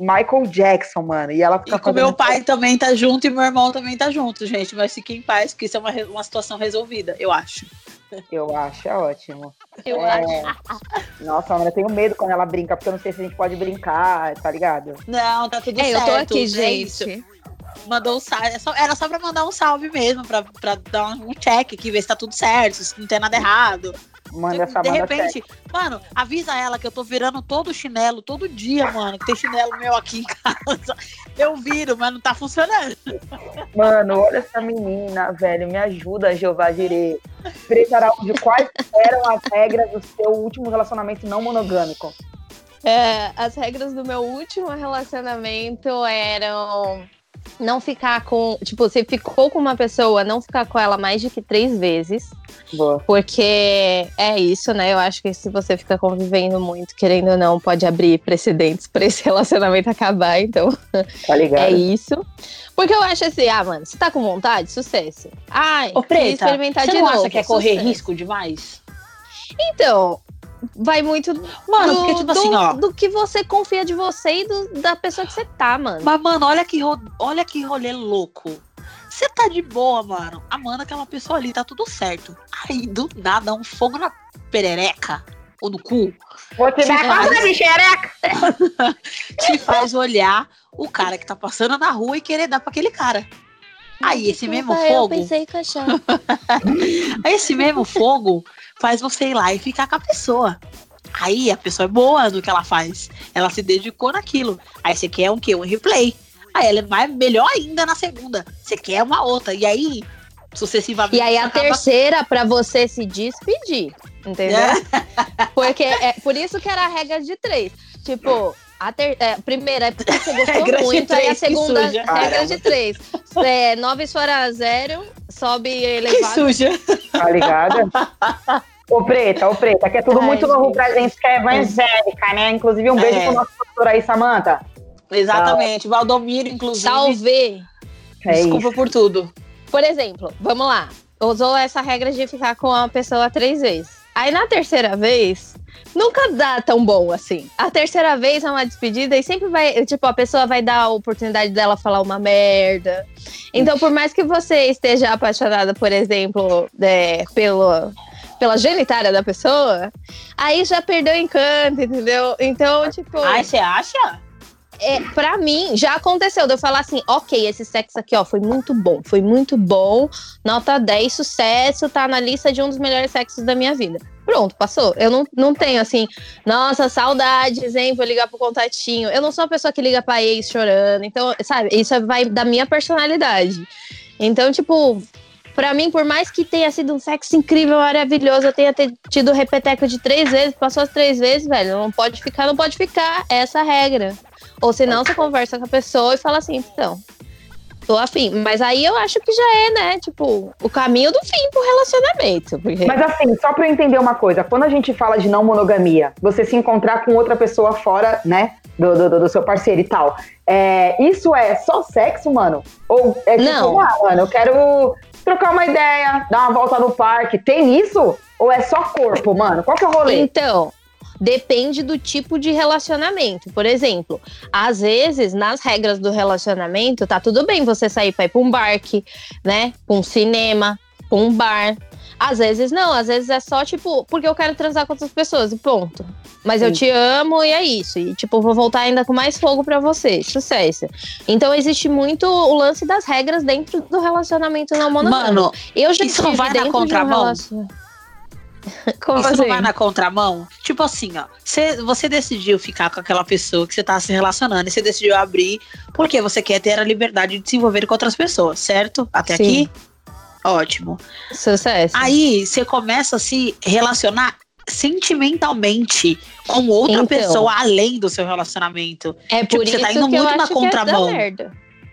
Michael Jackson, mano. E ela fica E com meu pai também tá junto e meu irmão também tá junto, gente. Mas fiquem em paz, que isso é uma, uma situação resolvida, eu acho. Eu acho, é ótimo. Eu É. acho. Nossa, mano, eu tenho medo quando ela brinca, porque eu não sei se a gente pode brincar, tá ligado? Não, tá tudo É, certo. eu tô aqui, é gente. Mandou um salve. é Era só pra mandar um salve mesmo, pra, pra dar um check aqui, ver se tá tudo certo, se não tem nada errado. Manda essa de repente, mano, avisa ela que eu tô virando todo chinelo, todo dia, mano, que tem chinelo meu aqui em casa. Eu viro, mas não tá funcionando. Mano, olha essa menina, velho. Me ajuda, Jeová Jirê. Preta Araújo, quais eram as regras do seu último relacionamento não monogâmico? É, as regras do meu último relacionamento eram não ficar com. Tipo, você ficou com uma pessoa, não ficar com ela mais de que três vezes. Boa. Porque é isso, né? Eu acho que se você fica convivendo muito, querendo ou não, pode abrir precedentes pra esse relacionamento acabar. Então, Tá ligado? é isso. Porque eu acho assim, ah, mano, você tá com vontade? Sucesso. Ai, Ô, Preta, experimentar você de não novo. acha que é correr sucesso. risco demais? Então, vai muito Mano, do, porque, tipo do- assim, ó. do que você confia de você e do- da pessoa que você tá, mano. Mas, mano, olha que, ro- olha que rolê louco. Você tá de boa, mano. Amando aquela pessoa ali, tá tudo certo. Aí, do nada, um fogo na perereca ou no cu Vou te dar Faz. conta de xereca. te faz olhar o cara que tá passando na rua e querer dar pra aquele cara. Aí, esse mesmo Desculpa, Eu fogo, pensei em caixar. esse mesmo fogo faz você ir lá e ficar com a pessoa. Aí a pessoa é boa no que ela faz. Ela se dedicou naquilo. Aí você quer um quê? Um replay. Aí ela mais, melhor ainda na segunda. Você quer uma outra. E aí, sucessivamente. E aí a acaba- terceira pra você se despedir, entendeu? É. Porque é por isso que era a regra de três. Tipo, a ter, é, primeira é porque você gostou Regra de muito, aí a três, que segunda suja. regra de três. É, nove fora zero, sobe Que elevado. suja. Tá ligado? Ô, Preta, ô, Preta, que é tudo Ai, muito novo gente. pra gente que é evangélica, né? Inclusive, um beijo É. pro nosso pastor aí, Samanta. Exatamente. Valdomiro, inclusive. Salve! É Desculpa por tudo. Por exemplo, vamos lá. Usou essa regra de ficar com uma pessoa três vezes. Aí na terceira vez, nunca dá tão bom assim. A terceira vez é uma despedida e sempre vai, tipo, a pessoa vai dar a oportunidade dela falar uma merda. Então, por mais que você esteja apaixonada, por exemplo, é, pelo, pela genitária da pessoa, aí já perdeu o encanto, entendeu? Então, tipo. Ai, você acha? É, pra mim, já aconteceu de eu falar assim, ok, esse sexo aqui, ó, foi muito bom, foi muito bom, nota 10, sucesso, tá na lista de um dos melhores sexos da minha vida. Pronto, passou. Eu não, não tenho assim, nossa, saudades, hein, vou ligar pro contatinho. Eu não sou uma pessoa que liga pra ex chorando, então, sabe, isso vai da minha personalidade. Então, tipo, pra mim, por mais que tenha sido um sexo incrível, maravilhoso, eu tenha tido repeteco de três vezes, passou as três vezes, velho, não pode ficar, não pode ficar, é essa a regra. Ou senão você conversa com a pessoa e fala assim, então, tô afim. Mas aí eu acho que já é, né, tipo, o caminho do fim pro relacionamento. Porque... Mas assim, só pra eu entender uma coisa, quando a gente fala de não monogamia, você se encontrar com outra pessoa fora, né, do, do, do seu parceiro e tal, é, isso é só sexo, mano? Ou é tipo, Não. ah, mano, eu quero trocar uma ideia, dar uma volta no parque, tem isso? Ou é só corpo, mano? Qual que é o rolê? Então, depende do tipo de relacionamento. Por exemplo, às vezes, nas regras do relacionamento, tá tudo bem você sair para ir pra um barque, né? Pra um cinema, pra um bar. Às vezes não, às vezes é só tipo, porque eu quero transar com outras pessoas e ponto. Mas eu te amo e é isso. E tipo, vou voltar ainda com mais fogo pra você. Sucesso. Então existe muito o lance das regras dentro do relacionamento não monogâmico. Mano, eu já isso vai na dentro de um contramão? relacion- Como Isso assim? não vai na contramão? Tipo assim, ó. Cê, você decidiu ficar com aquela pessoa que você tá se relacionando e você decidiu abrir porque você quer ter a liberdade de se envolver com outras pessoas, certo? Até Sim. aqui? Ótimo. Sucesso. Aí você começa a se relacionar sentimentalmente com outra Então. pessoa além do seu relacionamento. é tipo, por você isso tá indo que eu muito na acho que é da contramão. merda.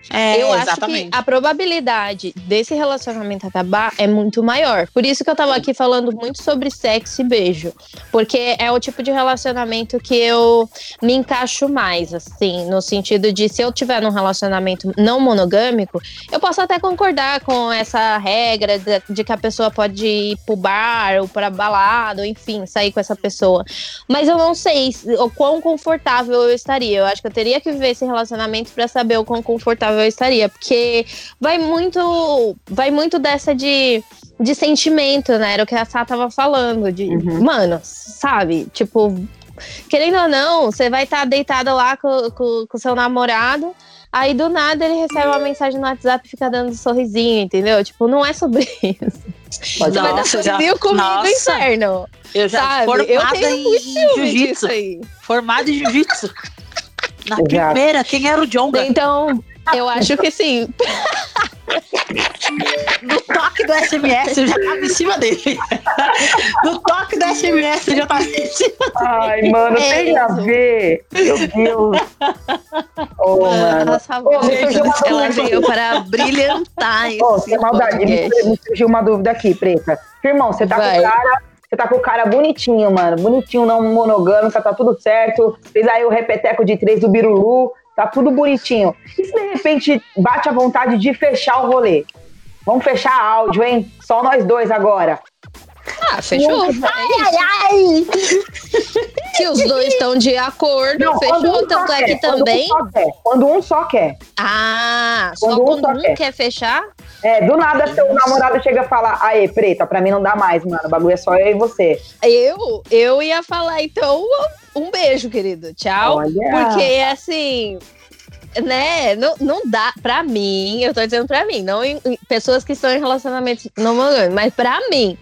É, eu exatamente. acho que a probabilidade desse relacionamento acabar é muito maior. Por isso que eu tava aqui falando muito sobre sexo e beijo. Porque é o tipo de relacionamento que eu me encaixo mais, assim, no sentido de se eu tiver num relacionamento não monogâmico, eu posso até concordar com essa regra de, de que a pessoa pode ir pro bar ou pra balada, ou enfim, sair com essa pessoa. Mas eu não sei se- o quão confortável eu estaria. Eu acho que eu teria que viver esse relacionamento pra saber o quão confortável eu estaria, porque vai muito, vai muito dessa de, de sentimento, né? Era o que a Sá tava falando, de, Uhum. mano, sabe? Tipo, querendo ou não, você vai estar deitada lá com, com, com seu namorado. Aí do nada ele recebe uma mensagem no WhatsApp e fica dando um sorrisinho, entendeu? Tipo, não é sobre isso. Você vai dar Nossa, já- sorrisinho comigo nossa. inferno. Eu já sabe? formada Eu tenho em jiu-jitsu. aí. Formada em jiu-jitsu. Na Exato. primeira, quem era o Jonga? Então, eu acho que sim. No toque do SMS eu já tava em cima dele. No toque do SMS eu já tava em cima. Ai, mano, É tem a isso. ver. Meu Deus. Ô, mano. Uma ela veio para brilhantar esse Ô, sem maldade, me, surgiu uma dúvida aqui, preta. Irmão, você tá com Vai. o cara. Você tá com o cara bonitinho, mano. Bonitinho, não monogâmico, tá tudo certo. Fez aí o repeteco de três do Birulu, tá tudo bonitinho. E se de repente bate a vontade de fechar o rolê? Vamos fechar áudio, hein? Só nós dois agora. Ah, fechou. É isso. Se os dois estão de acordo, quando fechou. um só Tanto é quer, que quando um também. só quer, Quando um só quer. Ah, só Quando um quando só um quer. quer fechar? É, do nada seu namorado chega a falar, aê, preta, pra mim não dá mais, mano. O bagulho é só eu e você. Eu, eu ia falar, então, um beijo, querido. Tchau. Olha. Porque, assim, né, não, não dá, pra mim, eu tô dizendo pra mim, não em, em pessoas que estão em relacionamento não mas pra mim,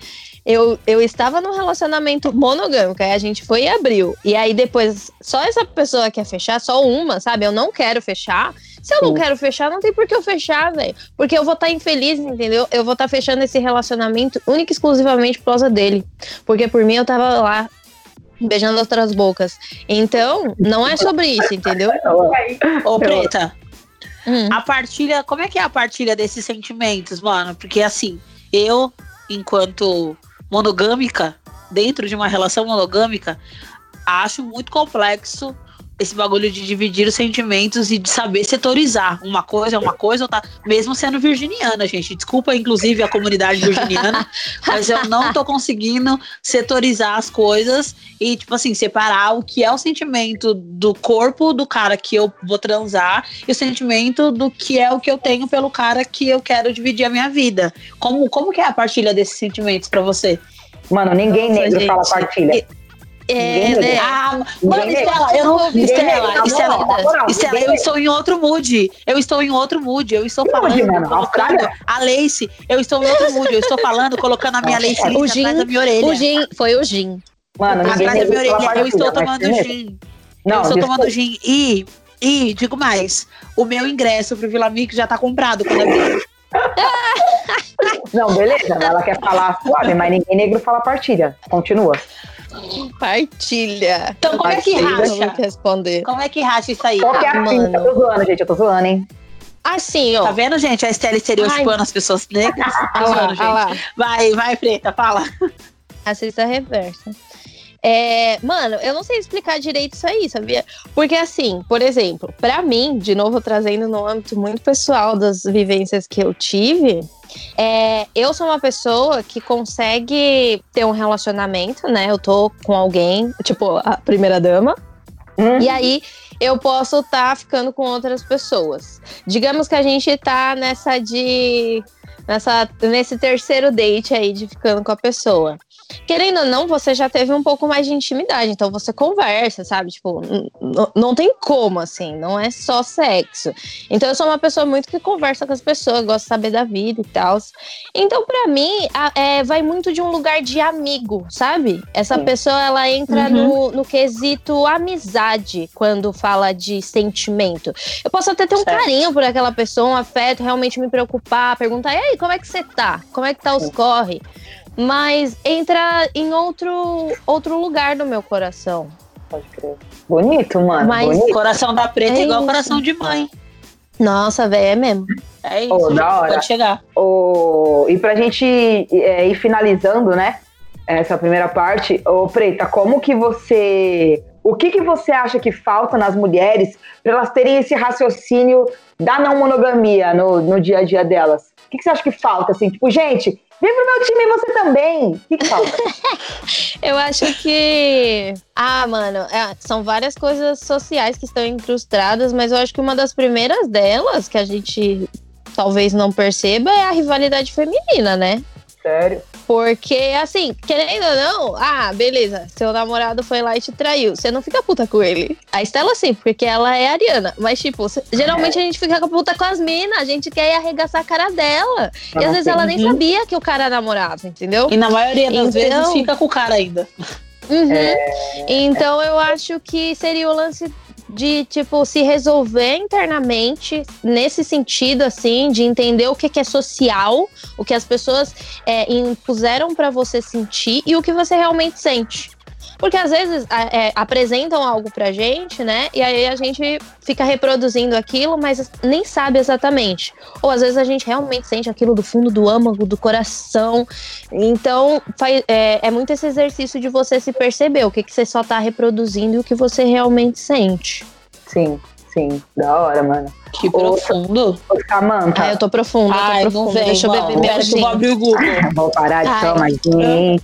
eu, eu estava num relacionamento monogâmico, aí a gente foi e abriu. E aí depois, só essa pessoa quer fechar, só uma, sabe? Eu não quero fechar. Se eu não quero fechar, não tem por que eu fechar, velho. Porque eu vou estar infeliz, entendeu? Eu vou estar fechando esse relacionamento única e exclusivamente por causa dele. Porque por mim eu tava lá beijando outras bocas. Então, não é sobre isso, entendeu? Ô, Preta, Hum. a partilha, como é que é a partilha desses sentimentos, mano? Porque assim, eu, enquanto monogâmica, dentro de uma relação monogâmica, acho muito complexo esse bagulho de dividir os sentimentos e de saber setorizar. Uma coisa é uma coisa, outra, mesmo sendo virginiana, gente. Desculpa, inclusive, a comunidade virginiana, mas eu não tô conseguindo setorizar as coisas e, tipo assim, separar o que é o sentimento do corpo do cara que eu vou transar e o sentimento do que é o que eu tenho pelo cara que eu quero dividir a minha vida. Como, como que é a partilha desses sentimentos pra você? Mano, ninguém Nossa, negro fala partilha. É, né? Ah, mano. Estela, eu não. Estela, Estela, eu estou em outro mood. Eu estou em outro mood. Eu estou falando, mood, mano? Austrália? a Lace. Eu estou em outro mood. Eu estou falando, colocando a minha Lace O gin- atrás da minha orelha. O gin, foi o gin. Mano, Atrás da minha orelha. Eu estou tomando gin. Não, eu estou tomando gin. E, e, digo mais, o meu ingresso pro Vila Mix já tá comprado quando eu Não, beleza, ela quer falar suave, mas ninguém negro fala partilha. Continua. Partilha. Então, como é que racha? eu vou te responder. Como é que racha isso aí? Qual que é a Ah, mano. Eu tô zoando, gente, eu tô zoando, hein? Assim, ó. Tá vendo, gente? A Estela estereotipando as pessoas negras. Tô Ah lá, zoando, lá. gente. Vai, vai, Preta, fala. Assista a reversa. É, mano, eu não sei explicar direito isso aí, sabia? Porque assim, por exemplo, pra mim, de novo trazendo no âmbito muito pessoal das vivências que eu tive, É, eu sou uma pessoa que consegue ter um relacionamento, né? Eu tô com alguém, tipo, a primeira dama. Hum. E aí eu posso estar ficando com outras pessoas. Digamos que a gente tá nessa de. Nessa, nesse terceiro date aí de ficando com a pessoa. Querendo ou não, você já teve um pouco mais de intimidade, então você conversa, sabe? Tipo, não tem como, assim, não é só sexo. Então eu sou uma pessoa muito que conversa com as pessoas, gosta de saber da vida e tal. Então, pra mim, a- é, vai muito de um lugar de amigo, sabe? Essa Sim. pessoa, ela entra no, no quesito amizade quando fala de sentimento. Eu posso até ter um Certo. carinho por aquela pessoa, um afeto, realmente me preocupar, perguntar, e aí, como é que você tá? Como é que tá os corre? Mas entra em outro, outro lugar do meu coração. Pode crer. Bonito, mano. Mas- bonito. Coração da preta É é igual isso. coração de mãe. Nossa, velho, é mesmo. É isso. Oh, da hora. Pode chegar. O... E pra gente é, ir finalizando, né? Essa primeira parte, ô Preta, como que você. O que, que você acha que falta nas mulheres para elas terem esse raciocínio da não monogamia no, no dia a dia delas? O que, que você acha que falta? Assim, tipo, gente, vem pro meu time e você também. O que, que falta? Eu acho que. Ah, mano, é, são várias coisas sociais que estão incrustadas, mas eu acho que uma das primeiras delas, que a gente talvez não perceba, é a rivalidade feminina, né? Sério? Porque, assim, querendo ou não, ah, beleza, seu namorado foi lá e te traiu. Você não fica puta com ele. A Estela sim, porque ela é ariana. Mas, tipo, cê- geralmente a gente fica puta com as minas, a gente quer ir arregaçar a cara dela. E às vezes ela nem sabia que o cara namorava, entendeu? E na maioria das Então- vezes fica com o cara ainda. Uhum. É. Então eu acho que seria o lance de, tipo, se resolver internamente nesse sentido, assim, de entender o que, que é social, o que as pessoas é, impuseram pra você sentir e o que você realmente sente. Porque às vezes é, apresentam algo pra gente, né? E aí a gente fica reproduzindo aquilo, mas nem sabe exatamente. Ou às vezes a gente realmente sente aquilo do fundo do âmago, do coração. Então faz- é, é muito esse exercício de você se perceber o que, que você só tá reproduzindo e o que você realmente sente. Sim, sim. Da hora, mano. Que profundo. Ô, Samanta, Ah, eu tô profunda, eu Ai, tô não profunda. vem, Deixa eu beber meu Pera que eu abrir o Google. Vou parar de tomar gin.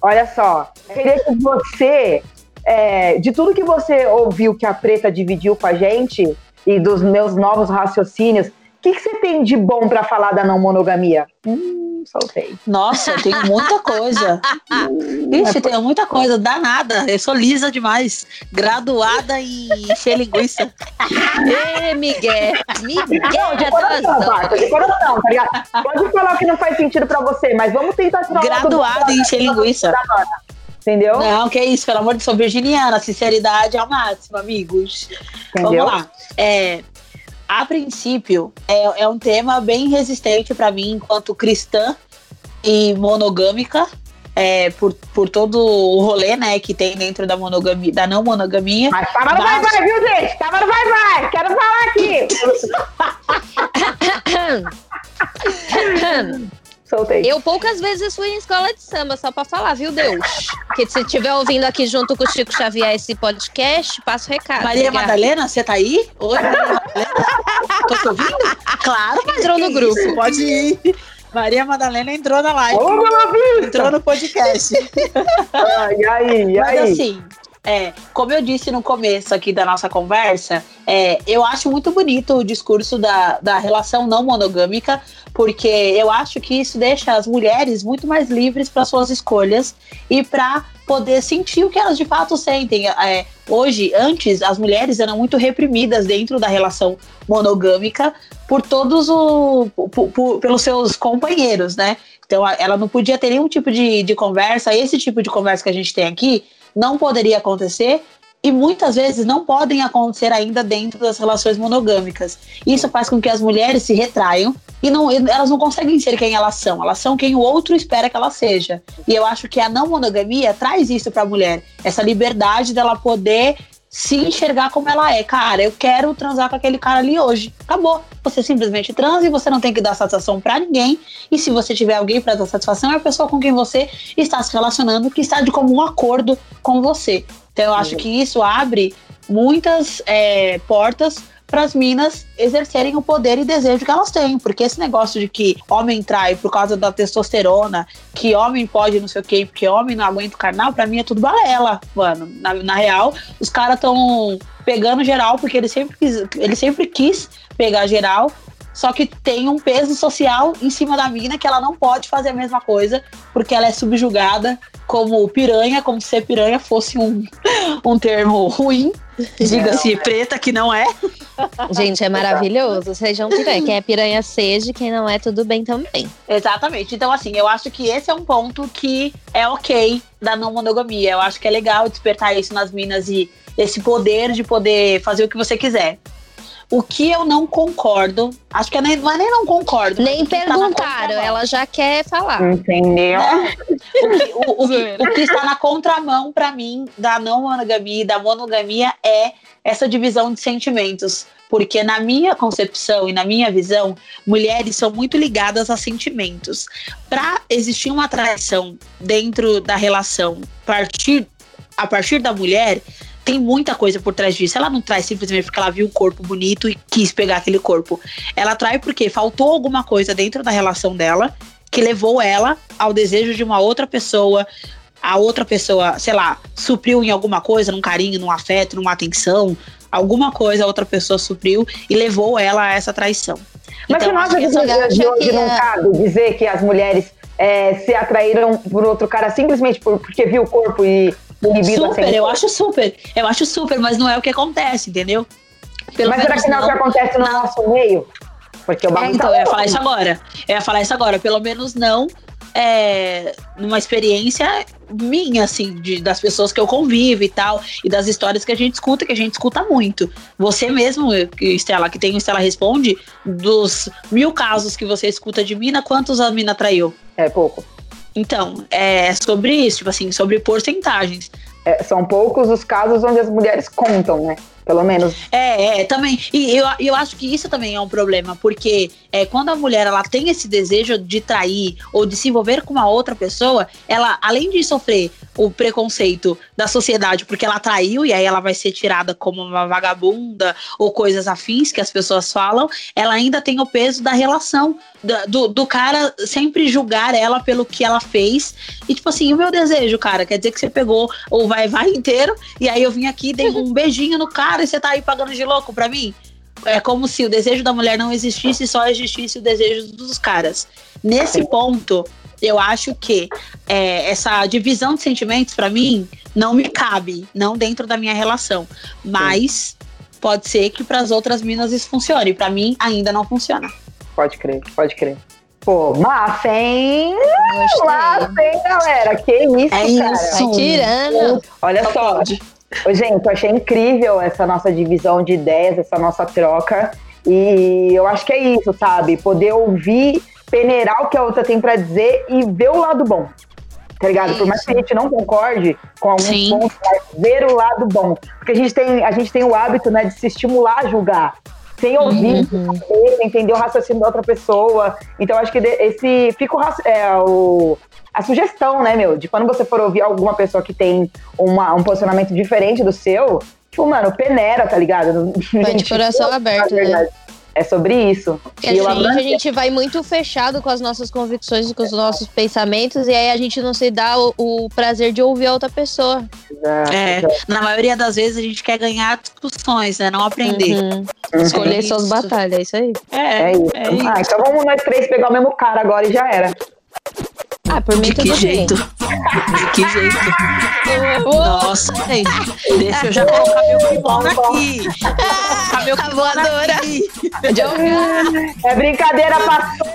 Olha só, queria que você, é, de tudo que você ouviu que a Preta dividiu com a gente e dos meus novos raciocínios, que, que você tem de bom pra falar da não monogamia? Hum, soltei. Nossa, eu tenho muita coisa. Ixi, tenho muita coisa. Danada. Eu sou lisa demais. Graduada em encher linguiça. Ê, Miguel! Miguel, de já coração, tá Marta, de coração, tá ligado? Pode falar o que não faz sentido pra você, mas vamos tentar o bom Graduada em encher linguiça. Entendeu? Não, que isso, pelo amor de Deus, sou virginiana. Sinceridade ao máximo, amigos. Entendeu? Vamos lá. É, a princípio, é, é um tema bem resistente para mim, enquanto cristã e monogâmica, é, por, por todo o rolê né, que tem dentro da monogamia, da não monogamia. Mas tava no vai, Mas- vai, viu, gente? Tava no vai, vai. Quero falar aqui. Soltei. Eu poucas vezes fui em escola de samba, só pra falar, viu, Deus? Porque se estiver ouvindo aqui junto com o Chico Xavier esse podcast, passa o recado. Maria Obrigada. Madalena, você tá aí? Oi, Maria Madalena. Tô te ouvindo? Claro, mas Entrou no grupo. isso, Pode ir. Maria Madalena entrou na live. Ô, meu filho. Entrou no podcast. Ah, e aí, e Mas aí? assim, é, como eu disse no começo aqui da nossa conversa, é, eu acho muito bonito o discurso da, da relação não monogâmica, porque eu acho que isso deixa as mulheres muito mais livres para suas escolhas e para poder sentir o que elas de fato sentem. É, hoje, antes, as mulheres eram muito reprimidas dentro da relação monogâmica por todos o, por- por- pelos seus companheiros, né? Então, ela não podia ter nenhum tipo de, de conversa. Esse tipo de conversa que a gente tem aqui não poderia acontecer e muitas vezes não podem acontecer ainda dentro das relações monogâmicas. Isso faz com que as mulheres se retraiam e não, elas não conseguem ser quem elas são. Elas são quem o outro espera que ela seja. E eu acho que a não monogamia traz isso para a mulher, essa liberdade dela poder se enxergar como ela é. Cara, eu quero transar com aquele cara ali hoje. Acabou. Você simplesmente transa e você não tem que dar satisfação para ninguém. E se você tiver alguém para dar satisfação, é a pessoa com quem você está se relacionando, que está de comum acordo com você. Então eu acho que isso abre muitas é, portas para as minas exercerem o poder e desejo que elas têm. Porque esse negócio de que homem trai por causa da testosterona, que homem pode não sei o quê, porque homem não aguenta o carnal, para mim é tudo balela, mano. Na, na real, os caras estão pegando geral porque ele sempre quis, ele sempre quis pegar geral só que tem um peso social em cima da mina que ela não pode fazer a mesma coisa, porque ela é subjugada como piranha, como se piranha fosse um, um termo ruim. Diga-se preta, que não é. Gente, é maravilhoso. Sejam piranha. Quem é piranha seja, quem não é, tudo bem também. Exatamente. Então, assim, eu acho que esse é um ponto que é ok da não monogamia. Eu acho que é legal despertar isso nas minas e esse poder de poder fazer o que você quiser. O que eu não concordo, acho que é nem, não é nem não concordo. Nem perguntaram, tá ela já quer falar. Entendeu? O que, o, o, que, o que está na contramão para mim da não monogamia e da monogamia é essa divisão de sentimentos. Porque na minha concepção e na minha visão, mulheres são muito ligadas a sentimentos. Para existir uma atração dentro da relação partir, a partir da mulher, tem muita coisa por trás disso. Ela não traz simplesmente porque ela viu um corpo bonito e quis pegar aquele corpo. Ela trai porque faltou alguma coisa dentro da relação dela que levou ela ao desejo de uma outra pessoa. A outra pessoa, sei lá, supriu em alguma coisa, num carinho, num afeto, numa atenção. Alguma coisa a outra pessoa supriu e levou ela a essa traição. Mas então, você não acha que nos dias de hoje não cabe dizer que as mulheres é, se atraíram por outro cara simplesmente por, porque viu o corpo e Super, eu acho super. Eu acho super, mas não é o que acontece, entendeu? Pelo mas será que não é o que acontece no nosso meio? Porque o é, então, eu ia falar isso agora. Eu ia falar isso agora. Pelo menos não é, numa experiência minha, assim, de, das pessoas que eu convivo e tal, e das histórias que a gente escuta, que a gente escuta muito. Você mesmo, Estela, que tem o Estela Responde, dos mil casos que você escuta de mina, quantos a mina traiu? É pouco. Então, é sobre isso, tipo assim, sobre porcentagens. É, são poucos os casos onde as mulheres contam, né? pelo menos. É, é também. E eu, eu acho que isso também é um problema, porque é, quando a mulher ela tem esse desejo de trair ou de se envolver com uma outra pessoa, ela, além de sofrer o preconceito da sociedade porque ela traiu e aí ela vai ser tirada como uma vagabunda ou coisas afins que as pessoas falam, ela ainda tem o peso da relação do, do, cara sempre julgar ela pelo que ela fez. E tipo assim, o meu desejo, cara, quer dizer que você pegou o vai vai inteiro e aí eu vim aqui, dei um beijinho no cara e você tá aí pagando de louco pra mim? É como se o desejo da mulher não existisse, só existisse o desejo dos caras. Nesse ponto, eu acho que é, essa divisão de sentimentos, para mim, não me cabe, não dentro da minha relação. Mas pode ser que para as outras minas isso funcione. Para mim, ainda não funciona. Pode crer, pode crer. Pô, massa, hein? Massa, hein, galera? Que isso, é cara? Isso. tirando. Olha só. Pode. Gente, eu achei incrível essa nossa divisão de ideias, essa nossa troca. E eu acho que é isso, sabe? Poder ouvir, peneirar o que a outra tem para dizer e ver o lado bom. Tá ligado? Por mais que a gente não concorde com alguns Sim. pontos, ver o lado bom. Porque a gente tem, a gente tem o hábito, né, de se estimular a julgar. Sem ouvir, uhum. entender o raciocínio da outra pessoa. Então, acho que esse fica o, é, o a sugestão, né, meu? De quando você for ouvir alguma pessoa que tem uma, um posicionamento diferente do seu, tipo, mano, peneira, tá ligado? Vai de coração aberto, né? É sobre isso. E assim, a gente vai muito fechado com as nossas convicções e com os nossos pensamentos, e aí a gente não se dá o, o prazer de ouvir a outra pessoa. é, na maioria das vezes a gente quer ganhar discussões, né? Não aprender. Uhum. Uhum. Escolher suas batalhas, é isso aí. É, é isso. É isso. Ah, então vamos nós três pegar o mesmo cara agora e já era. Ah, por mim De que jeito? De que jeito? Nossa, gente. Deixa eu já colocar meu kimono aqui. Colocar meu voadora. aqui. É brincadeira, pastor.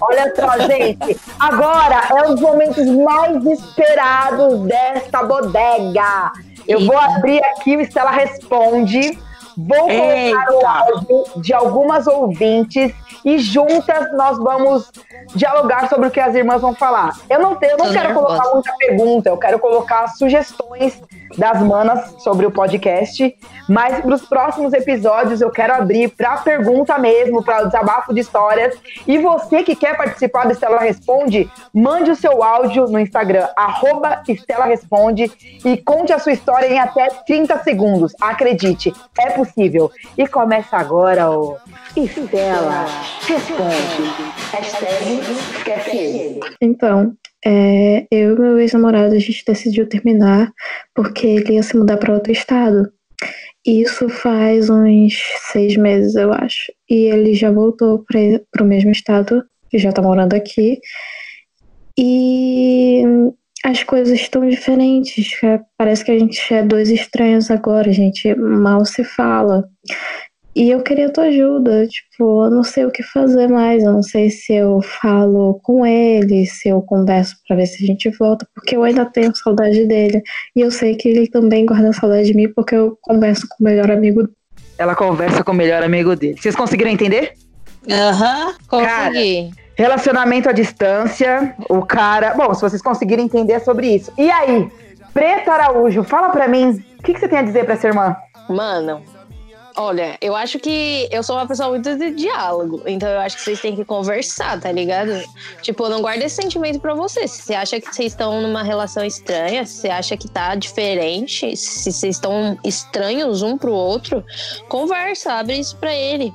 Olha só, gente. Agora é os momentos mais esperados desta bodega. Eu vou abrir aqui o Estela Responde. Vou colocar Eita. o áudio de algumas ouvintes e juntas nós vamos dialogar sobre o que as irmãs vão falar. Eu não, tenho, eu não quero colocar muita pergunta, eu quero colocar sugestões das manas sobre o podcast. Mas para os próximos episódios eu quero abrir para pergunta mesmo, para o desabafo de histórias. E você que quer participar do Estela Responde, mande o seu áudio no Instagram, arroba Estela Responde, e conte a sua história em até 30 segundos. Acredite, é possível. E começa agora o Estela Responde. Hashtag Então, é, eu e meu ex-namorado, a gente decidiu terminar porque ele ia se mudar para outro estado. Isso faz uns seis meses, eu acho. E ele já voltou para o mesmo estado, já está morando aqui. E as coisas estão diferentes. Parece que a gente é dois estranhos agora, gente mal se fala. E eu queria tua ajuda, tipo, eu não sei o que fazer mais, eu não sei se eu falo com ele, se eu converso para ver se a gente volta, porque eu ainda tenho saudade dele. E eu sei que ele também guarda saudade de mim porque eu converso com o melhor amigo. Ela conversa com o melhor amigo dele. Vocês conseguiram entender? Aham, uhum, consegui. Cara, relacionamento à distância, o cara. Bom, se vocês conseguirem entender é sobre isso. E aí, Preta Araújo, fala pra mim, o que, que você tem a dizer pra essa irmã? Mano, Olha, eu acho que eu sou uma pessoa muito de diálogo, então eu acho que vocês têm que conversar, tá ligado? Tipo, não guarda esse sentimento pra você. Se você acha que vocês estão numa relação estranha, se você acha que tá diferente, se vocês estão estranhos um pro outro, conversa, abre isso pra ele.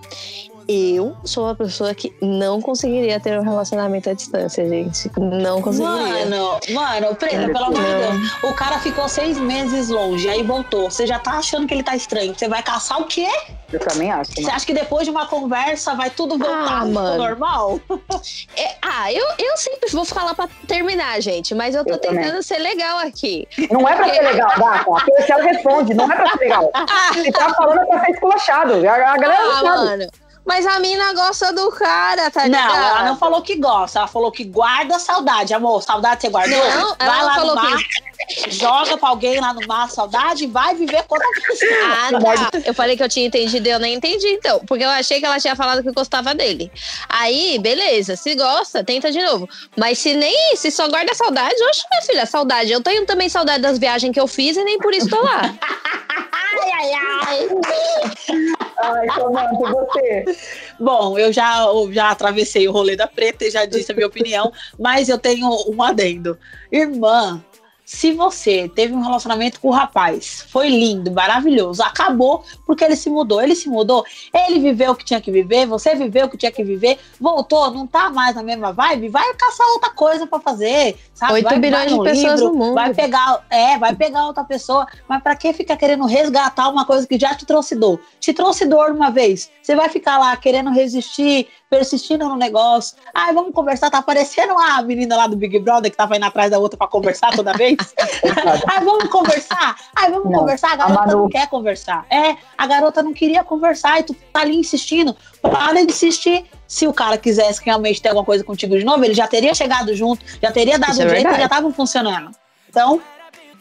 Eu sou uma pessoa que não conseguiria ter um relacionamento à distância, gente. Não conseguiria. Mano, mano, Preta, pelo amor de Deus. O cara ficou seis meses longe, aí voltou. Você já tá achando que ele tá estranho. Você vai caçar o quê? Eu também acho. Você acha que depois de uma conversa vai tudo voltar ah, mano. normal? É, ah, eu, eu sempre vou falar pra terminar, gente, mas eu tô eu tentando também. ser legal aqui. Não é pra ser legal, Gata. A ela responde, não é pra ser legal. Ele tá falando pra ser esculachado. A, a galera ah, não sabe. Mano. Mas a mina gosta do cara, tá ligado? Não, ela não falou que gosta, ela falou que guarda saudade, amor. Saudade você guardou? Não, vai ela lá falou no mar, que... joga pra alguém lá no mar, saudade, e vai viver com outra pessoa. Ah, tá. Eu falei que eu tinha entendido, eu nem entendi então. Porque eu achei que ela tinha falado que gostava dele. Aí, beleza, se gosta, tenta de novo. Mas se nem, se só guarda saudade, oxe, minha filha, saudade. Eu tenho também saudade das viagens que eu fiz e nem por isso tô lá. ai, ai, ai. Ai, Samanta, você? Bom, eu já, eu já atravessei o rolê da preta e já disse a minha opinião, mas eu tenho um adendo. Irmã, se você teve um relacionamento com o rapaz, foi lindo, maravilhoso, acabou porque ele se mudou. Ele se mudou, ele viveu o que tinha que viver, você viveu o que tinha que viver, voltou, não tá mais na mesma vibe, vai caçar outra coisa para fazer, sabe? 8 vai, bilhões vai de pessoas livro, no mundo. Vai pegar, é, vai pegar outra pessoa, mas para que ficar querendo resgatar uma coisa que já te trouxe dor? Te trouxe dor uma vez, você vai ficar lá querendo resistir, persistindo no negócio. Ai, vamos conversar. Tá aparecendo a menina lá do Big Brother que tava indo atrás da outra para conversar toda vez. Ai, vamos conversar. Ai, vamos não, conversar. A garota a não quer conversar. É, a garota não queria conversar e tu tá ali insistindo. Para de insistir. Se o cara quisesse realmente ter alguma coisa contigo de novo, ele já teria chegado junto, já teria dado Isso um é jeito e já estavam funcionando. Então,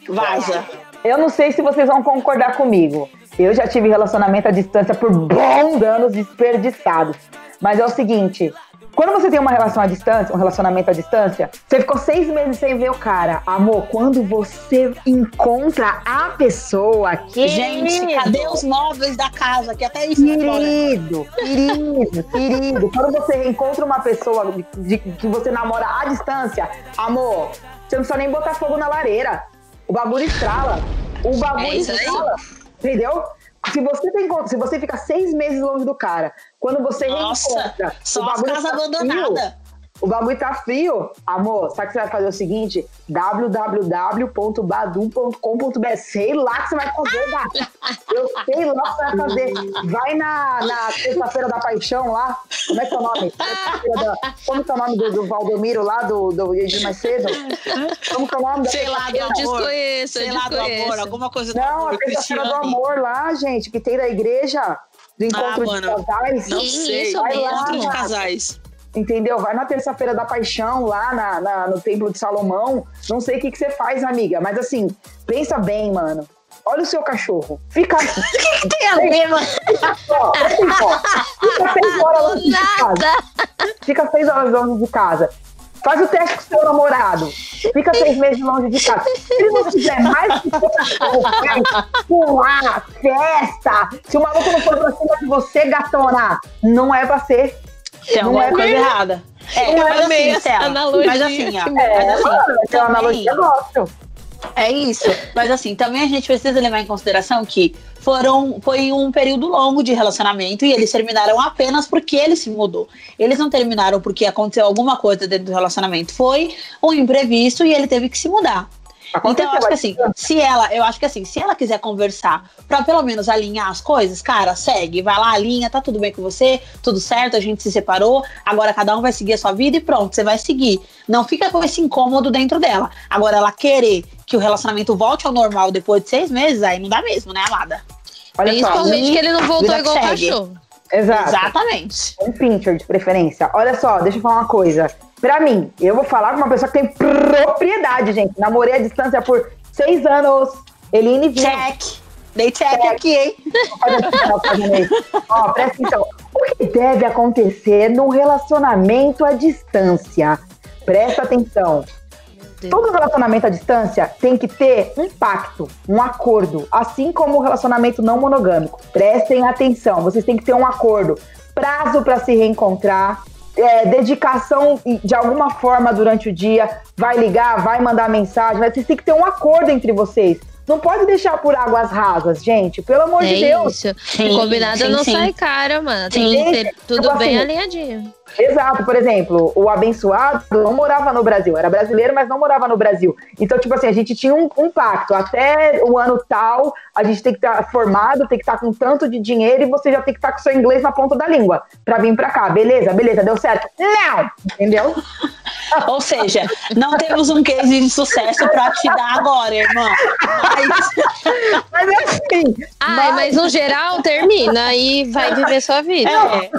vaza. Eu não sei se vocês vão concordar comigo. Eu já tive relacionamento à distância por bons anos desperdiçados. Mas é o seguinte, quando você tem uma relação à distância, um relacionamento à distância, você ficou seis meses sem ver o cara. Amor, quando você encontra a pessoa que. Gente, cadê os móveis da casa? Que até isso Querido, querido, querido. Quando você encontra uma pessoa de, que você namora à distância, amor, você não precisa nem botar fogo na lareira. O bagulho estrala. O bagulho é estrala. Entendeu? Se você, tem, se você fica seis meses longe do cara, quando você Nossa, reencontra, só o bagulho as casas tá abandonadas. O bagulho tá frio. Amor, sabe que você vai fazer o seguinte? www.badum.com.br Sei lá que você vai fazer, gata. Eu sei lá que você vai fazer. Vai na, na Terça-feira da Paixão lá. Como é que é o nome? Da, como que é o nome do, do Valdomiro lá, do, do de Mais Cedo? Como que é o nome? Sei lá, do eu amor. desconheço. Sei eu lá desconheço. do amor, alguma coisa do Não, a Terça-feira do Amor lá, gente, que tem da igreja do encontro ah, mano, de casais. Não sei, isso vai lá, encontro de casais. Entendeu? Vai na terça-feira da paixão, lá na, na, no Templo de Salomão. Não sei o que, que você faz, amiga, mas assim, pensa bem, mano. Olha o seu cachorro. Fica. O que, que tem a ver, mano? Fica seis horas longe de casa. Fica seis horas longe de casa. Faz o teste com o seu namorado. Fica seis meses longe de casa. Se ele não fizer mais que pular, festa, se o maluco não for pra cima de você, gatona, não é pra ser. Tem Não alguma é coisa errada. É, Eu mas assim, essa analogia. mas assim, ó, É, mas assim, tem uma analogia, eu gosto. É isso. Mas assim, também a gente precisa levar em consideração que foram, foi um período longo de relacionamento e eles terminaram apenas porque ele se mudou. Eles não terminaram porque aconteceu alguma coisa dentro do relacionamento. Foi um imprevisto e ele teve que se mudar. Então eu acho que assim, se ela, eu acho que assim, se ela quiser conversar pra pelo menos alinhar as coisas, cara, segue, vai lá, alinha, tá tudo bem com você, tudo certo, a gente se separou, agora cada um vai seguir a sua vida e pronto, você vai seguir. Não fica com esse incômodo dentro dela. Agora ela querer que o relacionamento volte ao normal depois de seis meses, aí não dá mesmo, né, amada? Olha só, Principalmente que ele não voltou igual cachorro. exato. Exatamente. Um pincher de preferência. Olha só, deixa eu falar uma coisa. Pra mim, eu vou falar com uma pessoa que tem propriedade, gente. Namorei à distância por seis anos. Eline vinha. Check. Dei check Check. aqui, hein? Ó, presta atenção. O que deve acontecer num relacionamento à distância? Presta atenção. Todo relacionamento à distância tem que ter um pacto, um acordo, assim como o relacionamento não monogâmico. Prestem atenção, vocês têm que ter um acordo, prazo para se reencontrar, é, dedicação de alguma forma durante o dia, vai ligar, vai mandar mensagem, mas vocês têm que ter um acordo entre vocês. Não pode deixar por águas rasas, gente, pelo amor de É Deus. isso. Sim, Combinado sim, não sim. sai cara, mano. Tem Sim. que ter tudo Tipo bem assim, alinhadinho. Exato, por exemplo, o abençoado não morava no Brasil, era brasileiro, mas não morava no Brasil. Então, tipo assim, a gente tinha um, um pacto. Até o ano tal, a gente tem que estar formado, tem que estar com tanto de dinheiro e você já tem que estar com seu inglês na ponta da língua pra vir pra cá. Beleza, beleza, deu certo? Não! Entendeu? Ou seja, não temos um case de sucesso pra te dar agora, irmã. Mas Mas é assim. Ai, mas no geral termina e vai viver sua vida. é,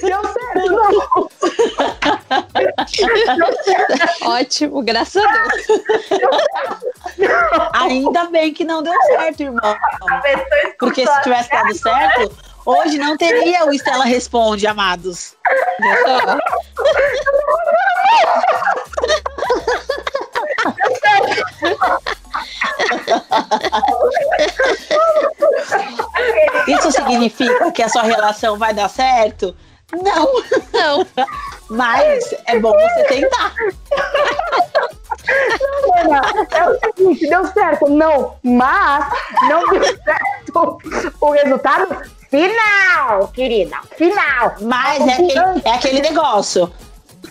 Deu certo, não. Ótimo, graças a Deus. ainda bem que não deu certo, irmão. Porque se tivesse dado certo, hoje não teria o Estela Responde, amados. Isso significa que a sua relação vai dar certo? Não, Não, mas é bom você tentar. Ana, é o seguinte, deu certo, não, mas não deu certo o resultado final, querida, final. Mas é aquele, é aquele negócio.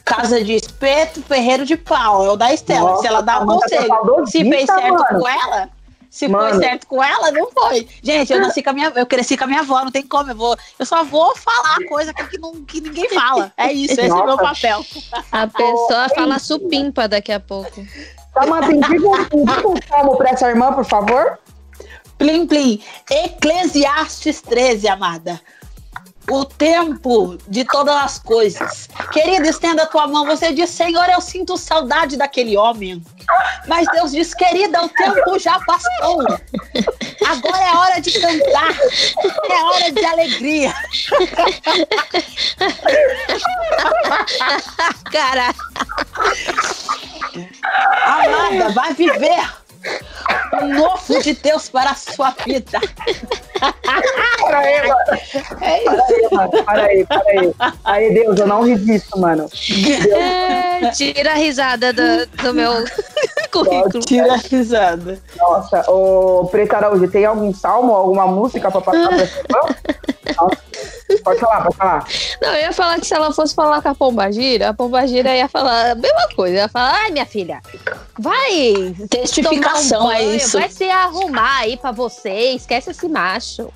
Casa de espeto, ferreiro de pau. É o da Estela. Nossa, se ela dá um tá conselho. Se fez certo mano. com ela, se Mano. foi certo com ela, não foi. Gente, eu nasci com a minha. Eu cresci com a minha avó, não tem como. Eu, vou, eu só vou falar coisa que, não, que ninguém fala. É isso, esse é o meu Nossa. papel. a pessoa fala supimpa daqui a pouco. Samanta, um, indica um salmo pra essa irmã, por favor. Plim, plim. Eclesiastes 13, amada. O tempo de todas as coisas. Querida, estenda a tua mão. Você diz, Senhor, eu sinto saudade daquele homem. Mas Deus diz, querida, o tempo já passou. Agora é hora de cantar. É hora de alegria. Caralho. Amada, vai viver o novo de Deus para a sua vida. Para aí, mano. É Para aí, mano. Para aí, para aí. Aí, Deus, eu não ri disso, mano. É, tira a risada do, do meu currículo. Tira a risada. Nossa, ô Preta Araújo, tem algum salmo, alguma música pra passar pra? Nossa. Pode falar, pode falar. Não, eu ia falar que se ela fosse falar com a Pombagira, a Pombagira ia falar a mesma coisa. Ia falar, ai, minha filha, vai Testificação, um é isso. vai se arrumar aí pra você, esquece esse macho.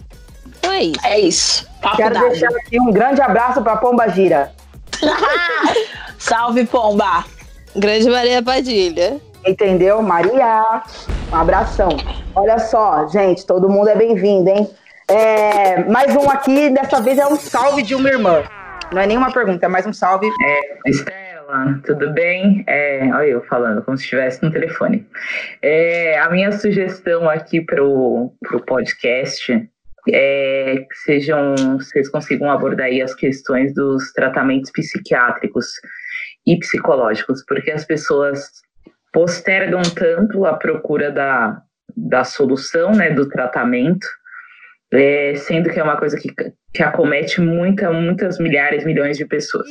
Então é isso. É isso. Papo Quero dado. deixar aqui um grande abraço pra Pomba Gira. Salve, Pomba. Grande Maria Padilha. Entendeu? Maria, um abração. Olha só, gente, todo mundo é bem-vindo, hein? É, mais um aqui, dessa vez é um salve de uma irmã. Não é nenhuma pergunta, é mais um salve. Estela, tudo bem? É, olha eu falando, como se estivesse no telefone. É, a minha sugestão aqui pro, pro podcast é, que sejam, vocês consigam abordar as questões dos tratamentos psiquiátricos e psicológicos, porque as pessoas postergam tanto a procura da, da solução, né, do tratamento, é, sendo que é uma coisa que, que acomete muita, muitas milhares, milhões de pessoas.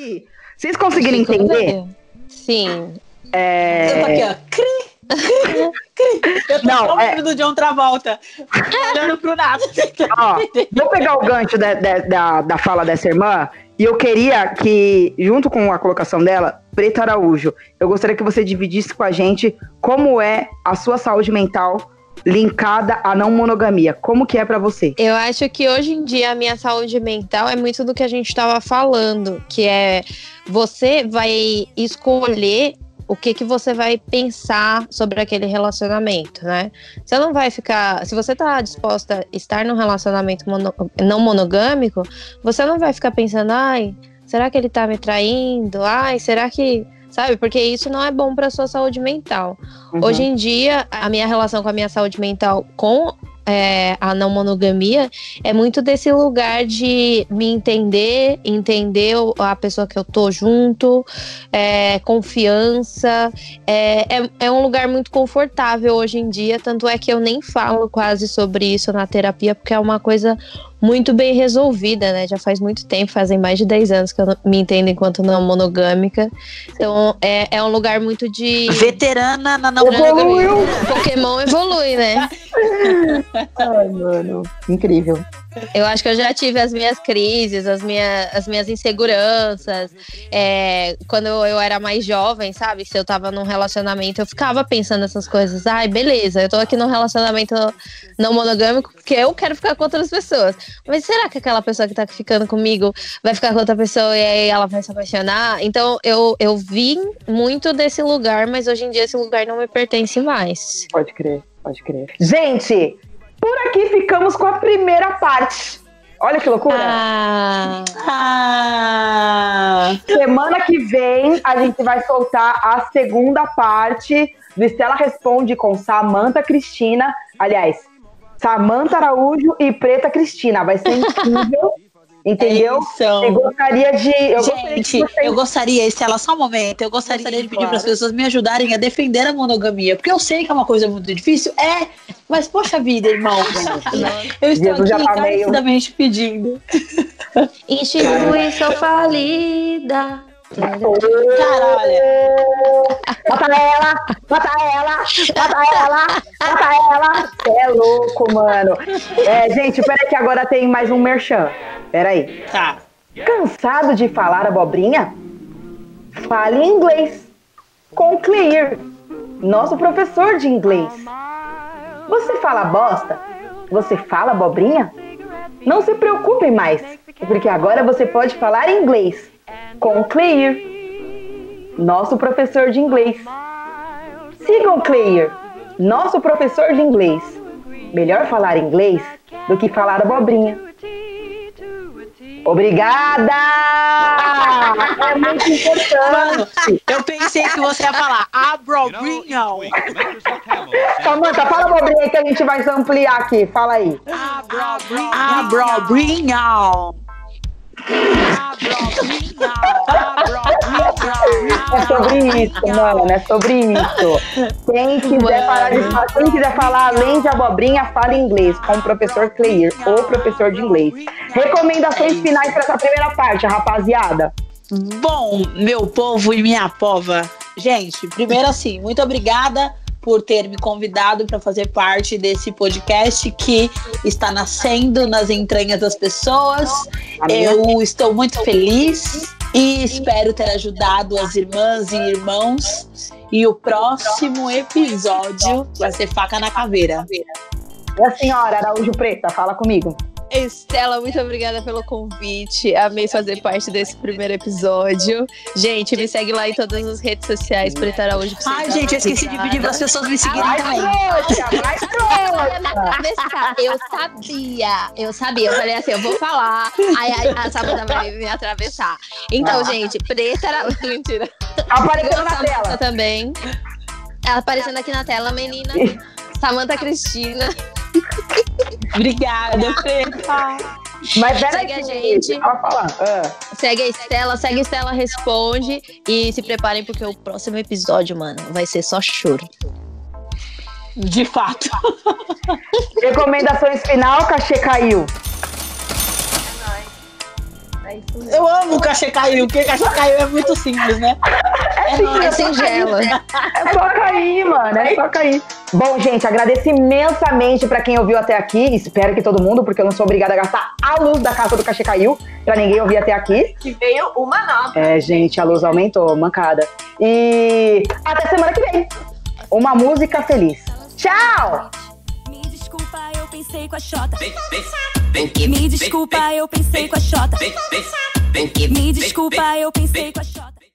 Vocês conseguiram entender? Sim. É... Eu tô aqui, ó. Cri, cri, cri. Eu tô Não, é- do John Travolta. Olhando pro nada. Ó, vou pegar o gancho da, da, da, da fala dessa irmã e eu queria que, junto com a colocação dela, Preta Araújo, eu gostaria que você dividisse com a gente como é a sua saúde mental linkada à não monogamia. Como que é pra você? Eu acho que hoje em dia a minha saúde mental é muito do que a gente estava falando, que é você vai escolher o que que você vai pensar sobre aquele relacionamento, né? Você não vai ficar, se você tá disposta a estar num relacionamento mono- não monogâmico, você não vai ficar pensando, ai, será que ele tá me traindo? Ai, será que, sabe? Porque isso não é bom para sua saúde mental. Uhum. Hoje em dia, a minha relação com a minha saúde mental com é, a não monogamia é muito desse lugar de me entender, entender a pessoa que eu tô junto, é, confiança. É, é, é um lugar muito confortável hoje em dia, tanto é que eu nem falo quase sobre isso na terapia, porque é uma coisa muito bem resolvida, né? Já faz muito tempo, fazem mais de 10 anos que eu não- me entendo enquanto não monogâmica. Então é, é um lugar muito de. Veterana na não monogamia. Evoluiu! Pokémon evolui, né? Ai, mano, incrível. Eu acho que eu já tive as minhas crises, as, minha, as minhas inseguranças. É, quando eu, eu era mais jovem, sabe? Se eu tava num relacionamento, eu ficava pensando nessas coisas. Ai, beleza, eu tô aqui num relacionamento não monogâmico porque eu quero ficar com outras pessoas. Mas será que aquela pessoa que tá ficando comigo vai ficar com outra pessoa e aí ela vai se apaixonar? Então eu, eu vim muito desse lugar, mas hoje em dia esse lugar não me pertence mais. Pode crer, pode crer. Gente, por aqui ficamos com a primeira parte. Olha que loucura. Ah, Ah, Semana que vem a gente vai soltar a segunda parte do Estela Responde com Samanta Cristina. Aliás, Samanta Araújo e Preta Cristina. Vai ser incrível. Entendeu? Então, Eu gostaria de. Eu gostaria Gente, que vocês- eu gostaria, Estela, só um momento, eu gostaria Gostaria, de pedir para as pessoas me ajudarem a defender a monogamia, porque eu sei que é uma coisa muito difícil, é, mas poxa vida, irmão, eu estou Jesus aqui tá meio- pedindo. instituição falida. Caralho. Mata ela! Mata ela! Mata ela! Mata ela! Você é louco, mano. É, gente, peraí que agora tem mais um merchan. Peraí. Tá. Cansado de falar abobrinha? Fale inglês. Com o Clear, nosso professor de inglês. Você fala bosta? Você fala abobrinha? Não se preocupe mais, porque agora você pode falar inglês com o Clear, nosso professor de inglês. Sigam o Clear, nosso professor de inglês. Melhor falar inglês do que falar abobrinha. Obrigada! É muito importante. eu pensei que você ia falar abrobrinhão. Samanta, fala abobrinha que a gente vai ampliar aqui. Fala aí. Abrobrinhão. É sobre isso, mano. É sobre isso. Quem quiser, parar de falar, quem quiser falar além de abobrinha, fala inglês com o professor Clear ou professor de inglês. Recomendações finais para essa primeira parte, rapaziada. Bom, meu povo e minha pova. Gente, primeiro assim, muito obrigada por ter me convidado para fazer parte desse podcast que está nascendo nas entranhas das pessoas. Amém. Eu estou muito feliz e espero ter ajudado as irmãs e irmãos. E o próximo episódio vai ser faca na caveira. E a senhora Araújo Preta, fala comigo. Estela, muito obrigada pelo convite. Amei fazer parte desse primeiro episódio. Gente, me segue lá em todas as redes sociais, Preta Araújo. vocês Ai, gente, eu esqueci de pedir para as pessoas me seguirem Mais também. trouxa, mais trouxa. Eu sabia, eu sabia. Eu falei assim, eu vou falar, aí a, a Samanta vai me atravessar. Então, gente, preta era. Mentira. Apareceu na tela. também. Ela aparecendo aqui na tela, menina. Samanta Cristina. Obrigada, Preta. Mas peraí, Segue a gente. Ah. Segue a Estela, segue a Estela Responde e se preparem porque o próximo episódio, mano, vai ser só choro. De fato. Recomendações final, cachê caiu. É isso mesmo. Eu amo o cachê caiu, porque cachê caiu é muito simples, né? É, nóis. É singela. É só cair, mano. É só cair. Bom, gente, agradeço imensamente pra quem ouviu até aqui. Espero que todo mundo, porque eu não sou obrigada a gastar a luz da casa do cachê caiu pra ninguém ouvir até aqui. Que veio uma nota. É, gente, a luz aumentou, mancada. E até semana que vem. Uma música feliz. Tchau! Me desculpa, eu pensei com a Xota. Me desculpa, eu pensei com a Xota. Me desculpa, eu pensei com a Xota.